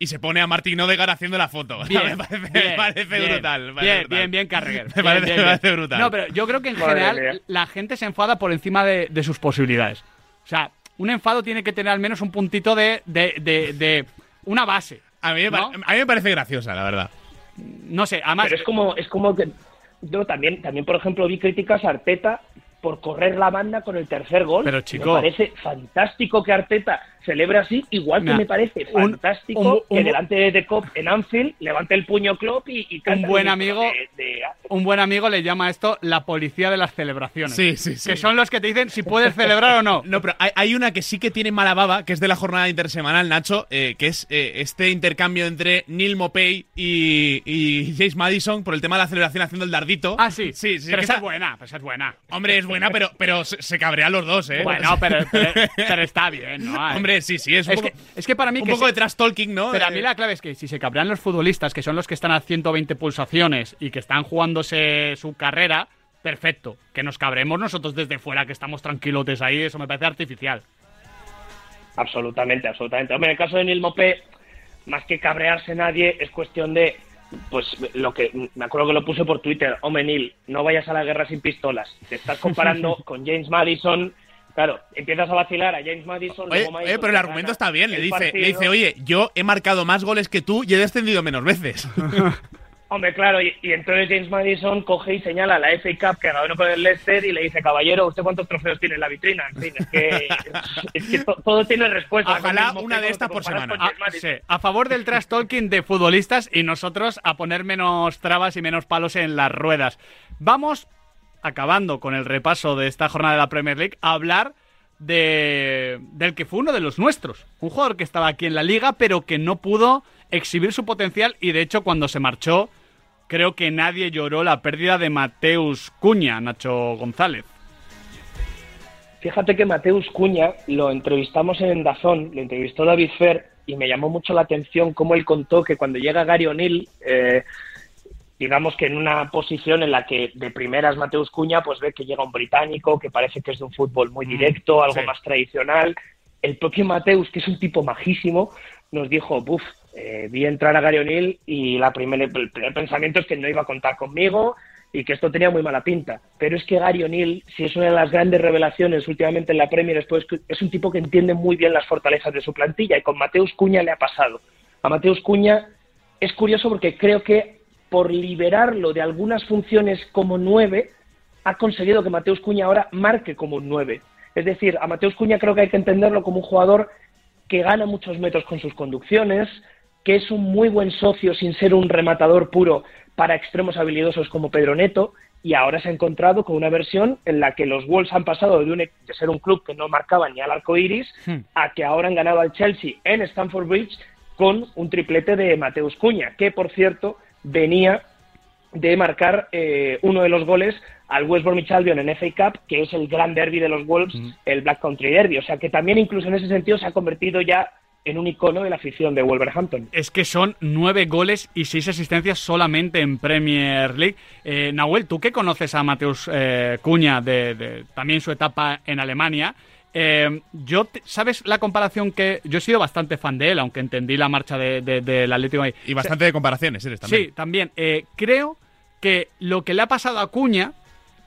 Y se pone a Martín Odegaard haciendo la foto. me parece, me bien, parece bien, brutal. me parece Bien, brutal. bien, bien, Carragher. Me parece, me brutal. No, pero yo creo que en Madre general mía. la gente se enfada por encima de, de sus posibilidades. O sea, un enfado tiene que tener al menos un puntito de, de, de, de una base. a, mí me ¿no? pa- a mí me parece graciosa, la verdad. No sé, además... Pero es como, es como que yo también, también por ejemplo vi críticas a Arteta por correr la banda con el tercer gol. Pero, chico. me parece fantástico que Arteta celebre así, igual que me parece un- fantástico un- un- que delante de Klopp en Anfield levante el puño Klopp y, y cante Un buen amigo, de- de- un buen amigo le llama a esto la policía de las celebraciones. Sí, sí, sí. Que son los que te dicen si puedes celebrar o no. No, pero hay, hay una que sí que tiene mala baba, que es de la jornada intersemanal, Nacho, eh, que es eh, este intercambio entre Neil Mopey y, y James Madison por el tema de la celebración haciendo el dardito. Ah, sí. Sí, sí. Pero esa es buena, pues es buena. Hombre, es buena, pero, pero se, se cabrean los dos, ¿eh? Bueno, pero, pero, pero está bien, ¿no? Ay. Hombre, sí, sí, es un es, poco, que, es que para mí un que poco se- de trash talking, ¿no? Pero a Eh, mí la clave es que si se cabrean los futbolistas, que son los que están a 120 pulsaciones y que están jugándose su carrera, perfecto. Que nos cabremos nosotros desde fuera, que estamos tranquilotes ahí, eso me parece artificial. Absolutamente, absolutamente. Hombre, en el caso de Neil Mopé, más que cabrearse nadie, es cuestión de, pues, lo que, me acuerdo que lo puse por Twitter, hombre, Neil, no vayas a la guerra sin pistolas. Te estás comparando con James Madison, claro, empiezas a vacilar a James Madison. Oye, luego Madison oye, pero el argumento está bien. Le dice, le dice, oye, yo he marcado más goles que tú y he descendido menos veces. Hombre, claro, y, y entonces James Madison coge y señala a la FA Cup que ganó con el Leicester y le dice, caballero, ¿usted cuántos trofeos tiene en la vitrina? En fin, es que, es que to- todo tiene respuesta. Ojalá una de estas por semana. con A, James Madison. sí, a favor del trash talking de futbolistas y nosotros a poner menos trabas y menos palos en las ruedas. Vamos, acabando con el repaso de esta jornada de la Premier League, a hablar de, del que fue uno de los nuestros. Un jugador que estaba aquí en la liga, pero que no pudo exhibir su potencial y de hecho cuando se marchó, creo que nadie lloró la pérdida de Mateus Cuña, Nacho González. Fíjate que Mateus Cuña lo entrevistamos en Dazón, lo entrevistó David Fer y me llamó mucho la atención cómo él contó que cuando llega Gary O'Neill, eh, digamos que en una posición en la que de primeras Mateus Cuña pues ve que llega un británico que parece que es de un fútbol muy directo, algo sí. más tradicional. El propio Mateus, que es un tipo majísimo, nos dijo, buf, eh, vi entrar a Gary O'Neill y la primera, el primer pensamiento es que no iba a contar conmigo y que esto tenía muy mala pinta. Pero es que Gary O'Neill, si es una de las grandes revelaciones últimamente en la Premier, es, que es un tipo que entiende muy bien las fortalezas de su plantilla y con Mateus Cuña le ha pasado. A Mateus Cuña es curioso porque creo que por liberarlo de algunas funciones como nueve, ha conseguido que Mateus Cuña ahora marque como un nueve. Es decir, a Mateus Cuña creo que hay que entenderlo como un jugador que gana muchos metros con sus conducciones, que es un muy buen socio sin ser un rematador puro para extremos habilidosos como Pedro Neto, y ahora se ha encontrado con una versión en la que los Wolves han pasado de, un- de ser un club que no marcaba ni al arco iris a que ahora han ganado al Chelsea en Stamford Bridge con un triplete de Mateus Cuña, que por cierto venía de marcar eh, uno de los goles al West Bromwich Albion en FA Cup, que es el gran derby de los Wolves, el Black Country Derby. O sea que también incluso en ese sentido se ha convertido ya en un icono de la afición de Wolverhampton. Es que son nueve goles y seis asistencias solamente en Premier League. Eh, Nahuel, tú que conoces a Mateus eh, Cuña de, de también su etapa en Alemania, eh, yo ¿sabes la comparación que yo he sido bastante fan de él, aunque entendí la marcha de- de- Atlético de Madrid? Y bastante de comparaciones eres también. Sí, también. Eh, creo que lo que le ha pasado a Cuña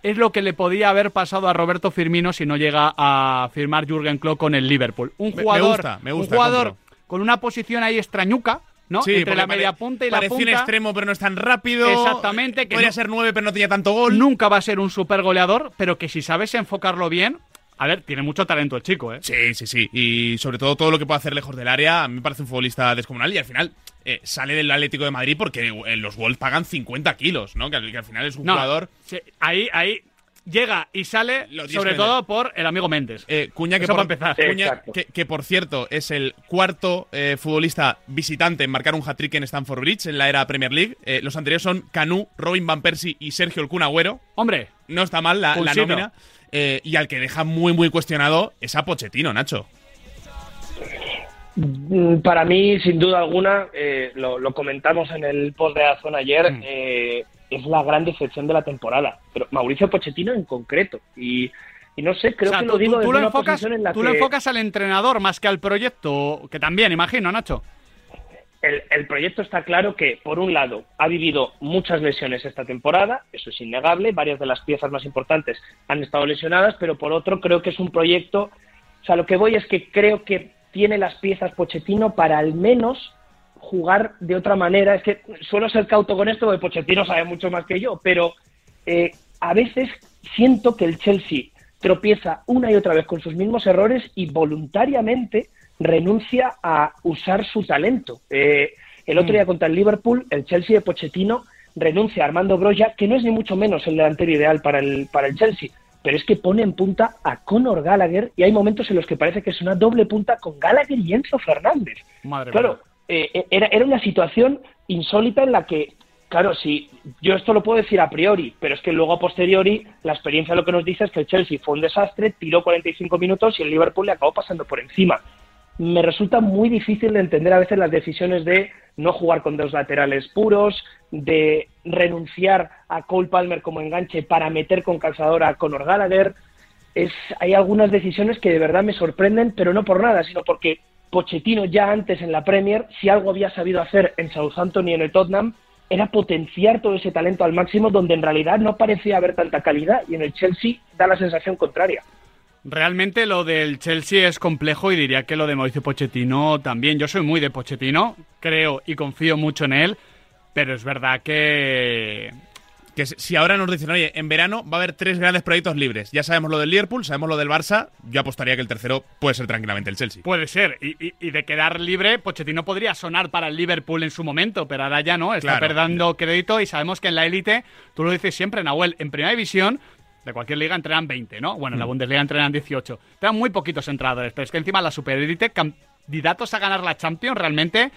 es lo que le podía haber pasado a Roberto Firmino si no llega a firmar Jürgen Klopp con el Liverpool. Un Me- me jugador, gusta, me gusta, un jugador compro. con una posición ahí extrañuca, ¿no? Sí, Entre la media punta y la parecía punta. un extremo, pero no es tan rápido. Exactamente, que Podría no- ser nueve, pero no tenía tanto gol. Nunca va a ser un super goleador, pero que si sabes enfocarlo bien, a ver, tiene mucho talento el chico, ¿eh? Sí, sí, sí. Y sobre todo todo lo que puede hacer lejos del área, a mí me parece un futbolista descomunal y al final eh, sale del Atlético de Madrid porque eh, los Wolves pagan 50 kilos, ¿no? Que, al- que al final es un No, jugador... sí, ahí, ahí llega y sale, sobre todo por el amigo Méndez. Eh, Cuña, que Eso por, empezar. Cuña, que, que por cierto es el cuarto eh, futbolista visitante en marcar un hat-trick en Stamford Bridge en la era Premier League. Eh, los anteriores son Canu, Robin Van Persie y Sergio El Kun Agüero. Hombre, No está mal la, la nómina. Eh, y al que deja muy, muy cuestionado es a Pochettino, Nacho. Mm, Para mí, sin duda alguna, eh, lo, lo comentamos en el post de Azón ayer, Mm. Es la gran decepción de la temporada. Pero Mauricio Pochettino en concreto. Y, y no sé, creo o sea, que tú, lo digo tú- tú desde lo una enfocas, posición en la tú que lo enfocas al entrenador más que al proyecto, que también, imagino, Nacho. el, el proyecto está claro que, por un lado, ha vivido muchas lesiones esta temporada, eso es innegable, varias de las piezas más importantes han estado lesionadas, pero por otro creo que es un proyecto, o sea, lo que voy es que creo que tiene las piezas Pochettino para al menos jugar de otra manera. Es que suelo ser cauto con esto, porque Pochettino sabe mucho más que yo, pero eh, a veces siento que el Chelsea tropieza una y otra vez con sus mismos errores y voluntariamente renuncia a usar su talento. Eh, el otro día contra el Liverpool, el Chelsea de Pochettino renuncia a Armando Broya, que no es ni mucho menos el delantero ideal para el, para el Chelsea, pero es que pone en punta a Conor Gallagher y hay momentos en los que parece que es una doble punta con Gallagher y Enzo Fernández. Madre Claro, eh, era, era una situación insólita en la que, claro, si yo esto lo puedo decir a priori, pero es que luego a posteriori la experiencia lo que nos dice es que el Chelsea fue un desastre, tiró 45 minutos y el Liverpool le acabó pasando por encima. Me resulta muy difícil de entender a veces las decisiones de no jugar con dos laterales puros, de renunciar a Cole Palmer como enganche para meter con calzador a Conor Gallagher. Es, hay algunas decisiones que de verdad me sorprenden, pero no por nada, sino porque Pochettino ya antes en la Premier, si algo había sabido hacer en Southampton y en el Tottenham, era potenciar todo ese talento al máximo donde en realidad no parecía haber tanta calidad y en el Chelsea da la sensación contraria. Realmente lo del Chelsea es complejo y diría que lo de Mauricio Pochettino también. Yo soy muy de Pochettino, creo y confío mucho en él, pero es verdad que Que si ahora nos dicen, oye, en verano va a haber tres grandes proyectos libres. Ya sabemos lo del Liverpool, sabemos lo del Barça. Yo apostaría que el tercero puede ser tranquilamente el Chelsea. puede ser. Y, y- y de quedar libre, Pochettino podría sonar para el Liverpool en su momento, pero ahora ya no. Está Claro. perdiendo crédito y sabemos que en la élite, tú lo dices siempre, Nahuel, en primera división. De cualquier liga entrenan 20, ¿no? Bueno, en la Bundesliga entrenan 18. Te dan muy poquitos entrenadores, pero es que encima la superélite, candidatos a ganar la Champions, realmente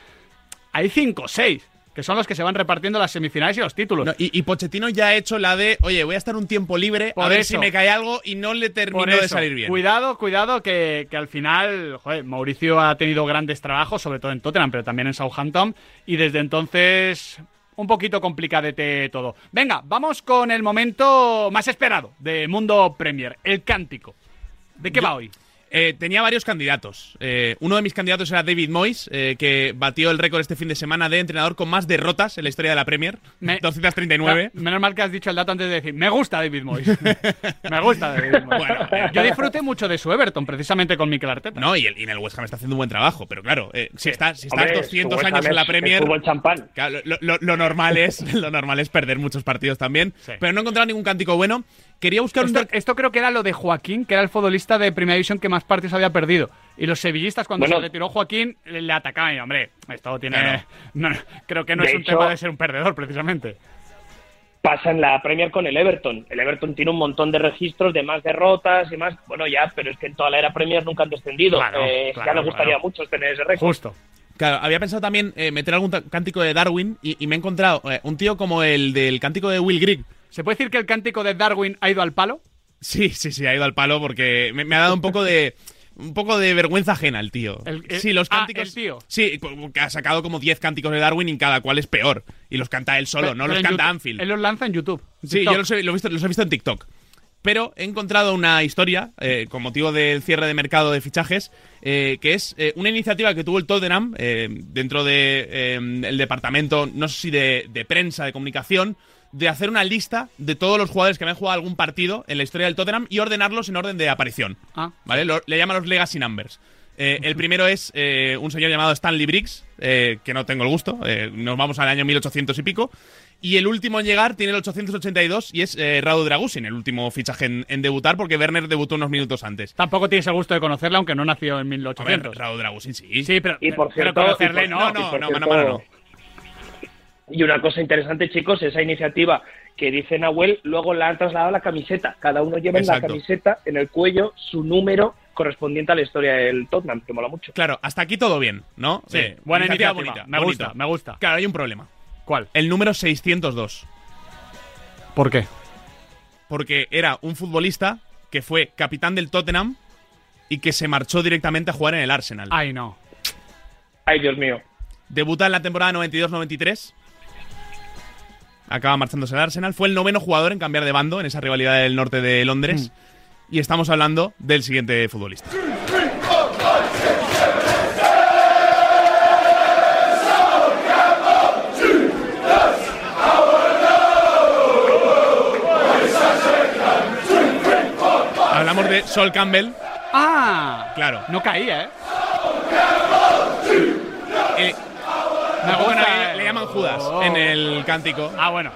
hay 5 o 6, que son los que se van repartiendo las semifinales y los títulos. No, y, y Pochettino ya ha hecho la de, oye, voy a estar un tiempo libre, Por a ver eso. si me cae algo y no le terminó Por de salir bien. Cuidado, cuidado, que, que al final, joder, Mauricio ha tenido grandes trabajos, sobre todo en Tottenham, pero también en Southampton, y desde entonces un poquito complicadete todo. Venga, vamos con el momento más esperado de Mundo Premier, el cántico. ¿De qué va hoy? Eh, tenía varios candidatos. Eh, uno de mis candidatos era David Moyes, eh, que batió el récord este fin de semana de entrenador con más derrotas en la historia de la Premier. Me- 239. Menos mal que has dicho el dato antes de decir, me gusta David Moyes. me gusta David Moyes. Bueno, eh, Yo disfruté mucho de su Everton, precisamente con Mikel Arteta. No, y, el, y en el West Ham está haciendo un buen trabajo, pero claro, eh, si, está, si estás Hombre, 200 su West años en la Premier, champán. claro, lo, lo- lo normal es, lo normal es perder muchos partidos también. Sí. Pero no he encontrado ningún cántico bueno. Quería buscar un... Esto, doc- esto creo que era lo de Joaquín, que era el futbolista de Primera División que más partidos había perdido. Y los sevillistas, cuando Bueno. se retiró Joaquín, le, le atacaban. Y, hombre, esto tiene. Claro. no, creo que no De es un hecho- tema de ser un perdedor, precisamente. pasa en la Premier con el Everton. El Everton tiene un montón de registros de más derrotas y más. Bueno, ya, pero es que en toda la era Premier nunca han descendido. Claro, Eh, claro, ya nos gustaría claro. mucho tener ese récord. Justo. Claro, había pensado también eh, meter algún cántico de Darwin y, y me he encontrado eh, un tío como el del cántico de Will Grigg. ¿Se puede decir que el cántico de Darwin ha ido al palo? Sí, sí, sí, ha ido al palo porque me, me ha dado un poco de un poco de vergüenza ajena el tío. El- el- sí, los ah, cánticos. el tío. Sí, que ha sacado como 10 cánticos de Darwin y cada cual es peor. Y los canta él solo, no Pero los canta YouTube- Anfield. Él los lanza en YouTube. Sí, TikTok. yo los he, lo he visto, los he visto en TikTok. Pero he encontrado una historia eh, con motivo del cierre de mercado de fichajes, eh, que es eh, una iniciativa que tuvo el Tottenham eh, dentro del departamento, no sé si de, de prensa, de comunicación, de hacer una lista de todos los jugadores que habían jugado algún partido en la historia del Tottenham y ordenarlos en orden de aparición. Ah. ¿Vale? Lo- le llaman los Legacy Numbers. Eh, el primero es eh, un señor llamado Stanley Briggs, eh, que no tengo el gusto, nos vamos al año 1800 y pico. Y el último en llegar tiene el 882 y es eh, Radu Dragusin, el último fichaje en, en debutar, porque Werner debutó unos minutos antes. Tampoco tienes el gusto de conocerle, aunque no nació en A ver, 1800. Radu Dragusin sí. Sí, pero, Y por pero cierto- conocerle y por- no. no, no, no, cierto, mano. Y una cosa interesante, chicos, esa iniciativa que dice Nahuel, luego la han trasladado a la camiseta. Cada uno lleva en la camiseta, en el cuello, su número correspondiente a la historia del Tottenham, que mola mucho. Claro, hasta aquí todo bien, ¿no? Sí, Eh, buena iniciativa iniciativa. bonita, me gusta, me gusta. Claro, hay un problema. ¿Cuál? El número 602. ¿Por qué? Porque era un futbolista que fue capitán del Tottenham y que se marchó directamente a jugar en el Arsenal. Ay, no. Ay, Dios mío. Debuta en la temporada 92-93. Acaba marchándose al Arsenal. Fue el noveno jugador en cambiar de bando en esa rivalidad del norte de Londres. Y estamos hablando del siguiente futbolista. Hablamos de Sol Campbell. ¡Ah! Claro. No caía, ¿eh? Eh, Me gusta. le, le llaman Judas Oh. en el cántico. Ah, bueno.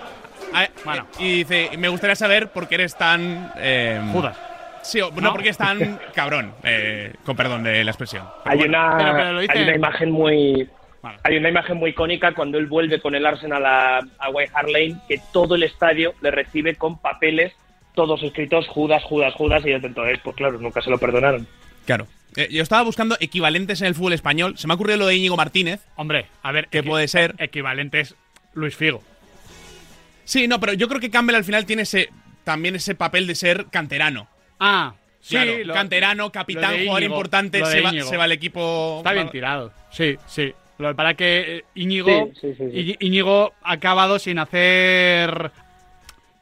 Ah, bueno. Y dice, me gustaría saber por qué eres tan... eh, Judas. Sí, no, ¿No? porque están cabrón, eh, con perdón de la expresión. Hay una, pero- pero lo dice- hay una imagen muy Vale. hay una imagen muy icónica cuando él vuelve con el Arsenal a, a White Hart Lane que todo el estadio le recibe con papeles todos escritos Judas, Judas, Judas y desde entonces pues claro nunca se lo perdonaron. Claro. Eh, yo estaba buscando equivalentes en el fútbol español. Se me ha ocurrido lo de Íñigo Martínez. Hombre, a ver. ¿Qué puede ser? Equivalentes Luis Figo. Sí, no, pero yo creo que Campbell al final tiene ese también ese papel de ser canterano. Ah, sí. Claro, lo- canterano, capitán, jugador importante, se va, se va al equipo. Está bien tirado. Sí, sí. Lo es que eh, Íñigo, Sí, sí, sí, Íñigo ha acabado sin hacer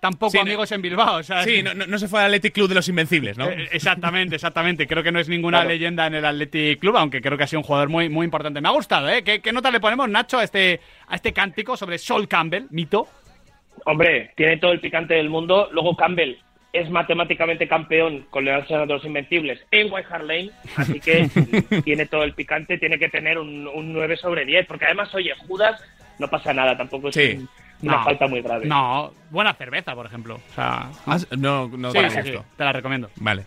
tampoco Sí, no- amigos en Bilbao. o sea, Sí, no, no- no se fue al Athletic Club de los Invencibles, ¿no? Eh, Exactamente, exactamente. Creo que no es ninguna Claro. leyenda en el Athletic Club, aunque creo que ha sido un jugador muy, muy importante. Me ha gustado, ¿eh? ¿Qué, qué nota le ponemos, Nacho, a este, a este cántico sobre Sol Campbell, mito? Hombre, tiene todo el picante del mundo. Luego Campbell es matemáticamente campeón con el Arsenal de los Invencibles en White Hart Lane, así que tiene todo el picante, tiene que tener un, un 9 sobre 10, porque además, oye, Judas no pasa nada, tampoco es Sí. un- una No, falta muy grave. No, buena cerveza, por ejemplo. O sea, Ah, no, no sí, para sí, sí, gusto. te la recomiendo. Vale.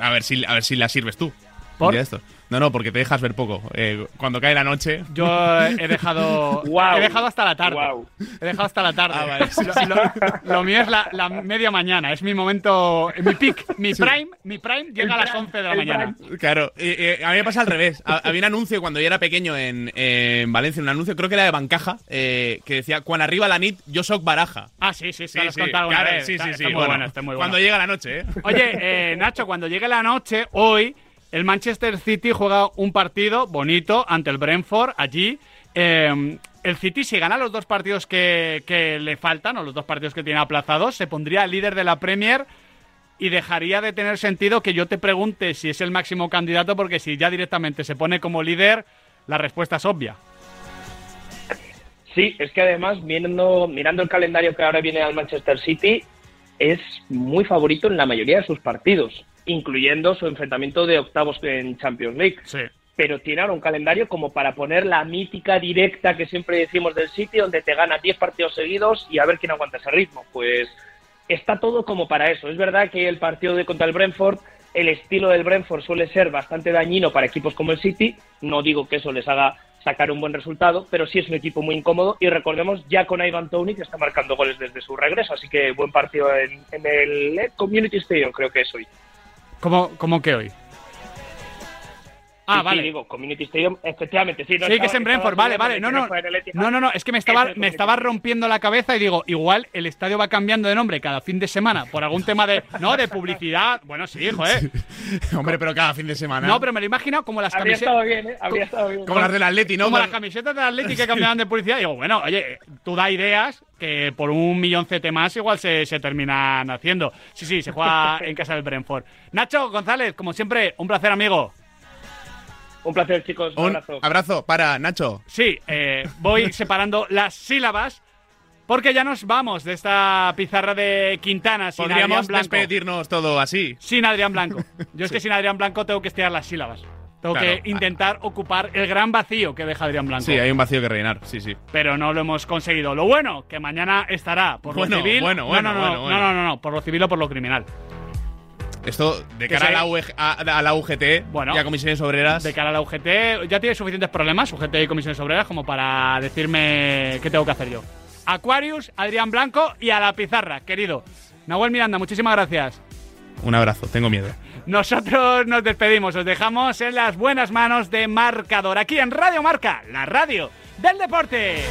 A a ver si, a ver si la sirves tú. ¿Por? Un día de estos. No, no, porque te dejas ver poco. Eh, cuando cae la noche. Yo he dejado. Guau. He dejado hasta la tarde. Guau. He dejado hasta la tarde. Ah, vale, sí, Lo, lo- lo mío es la, la media mañana. Es mi momento. Mi peak. Mi prime. Mi prime llega a las 11 de la el mañana. Claro, eh, eh, a mí me pasa al revés. Ha- Había un anuncio cuando yo era pequeño en, en Valencia, un anuncio, creo que era de Bancaja, eh, que decía: Cuando arriba la nit, yo soc baraja. Ah, sí, sí, sí. Claro, vez. sí, Está- sí, está sí. muy bueno, bueno, está muy bueno. Cuando llega la noche, ¿eh? Oye, eh, Nacho, cuando llegue la noche, hoy el Manchester City juega un partido bonito ante el Brentford allí. Eh, el City, si gana los dos partidos que, que le faltan, o los dos partidos que tiene aplazados, se pondría líder de la Premier y dejaría de tener sentido que yo te pregunte si es el máximo candidato, porque si ya directamente se pone como líder, la respuesta es obvia. Sí, es que además, mirando, mirando el calendario que ahora viene al Manchester City, es muy favorito en la mayoría de sus partidos, incluyendo su enfrentamiento de octavos en Champions League. Sí. Pero tiene ahora un calendario como para poner la mítica directa que siempre decimos del City, donde te gana 10 partidos seguidos y a ver quién aguanta ese ritmo. Pues está todo como para eso. Es verdad que el partido de contra el Brentford, el estilo del Brentford suele ser bastante dañino para equipos como el City. No digo que eso les haga sacar un buen resultado, pero sí es un equipo muy incómodo y recordemos ya con Ivan Tony que está marcando goles desde su regreso, así que buen partido en, en el eh, Community Stadium creo que es hoy. ¿Cómo, cómo que hoy? Ah, Sí, sí, vale. digo, Community Stadium, efectivamente, sí. no Sí, que es en Brentford, vale, vale. No, no, no, no, no, es que me Es estaba, me estaba rompiendo la cabeza y digo, igual el estadio va cambiando de nombre cada fin de semana por algún tema de, no, de publicidad. Bueno, sí, joder. Hombre, pero cada fin de semana. No, pero me lo imagino como las Habría camisetas. estado bien, ¿eh? Habría estado bien. Como las del Atleti, ¿no? Como las camisetas de Atleti que cambiaban de publicidad. Digo, bueno, oye, tú da ideas que por un millón CT más igual se, se terminan haciendo. Sí, sí, se juega en casa del Brentford. Nacho González, como siempre, un placer, amigo. Un placer, chicos. Un Un abrazo. abrazo para Nacho. Sí, eh, voy separando las sílabas porque ya nos vamos de esta pizarra de Quintana sin Adrián Blanco. despedirnos todo así. Sin Adrián Blanco. Yo es que sin Adrián Blanco tengo que estirar las sílabas. Tengo Claro. que intentar ocupar el gran vacío que deja Adrián Blanco. Sí, hay un vacío que rellenar. Sí, sí. Pero no lo hemos conseguido. Lo bueno, que mañana estará por Bueno, lo civil. bueno, No, bueno, no, no, bueno, no, bueno. no, no, no, por lo civil o por lo criminal. Esto, de cara a se- la, UG a, a la UGT Bueno. y a comisiones obreras. De cara a la UGT, ya tiene suficientes problemas, UGT y comisiones obreras, como para decirme qué tengo que hacer yo. Aquarius, Adrián Blanco y a la pizarra, querido. Nahuel Miranda, muchísimas gracias. Un abrazo, tengo miedo. Nosotros nos despedimos, os dejamos en las buenas manos de Marcador, aquí en Radio Marca, la radio del deporte.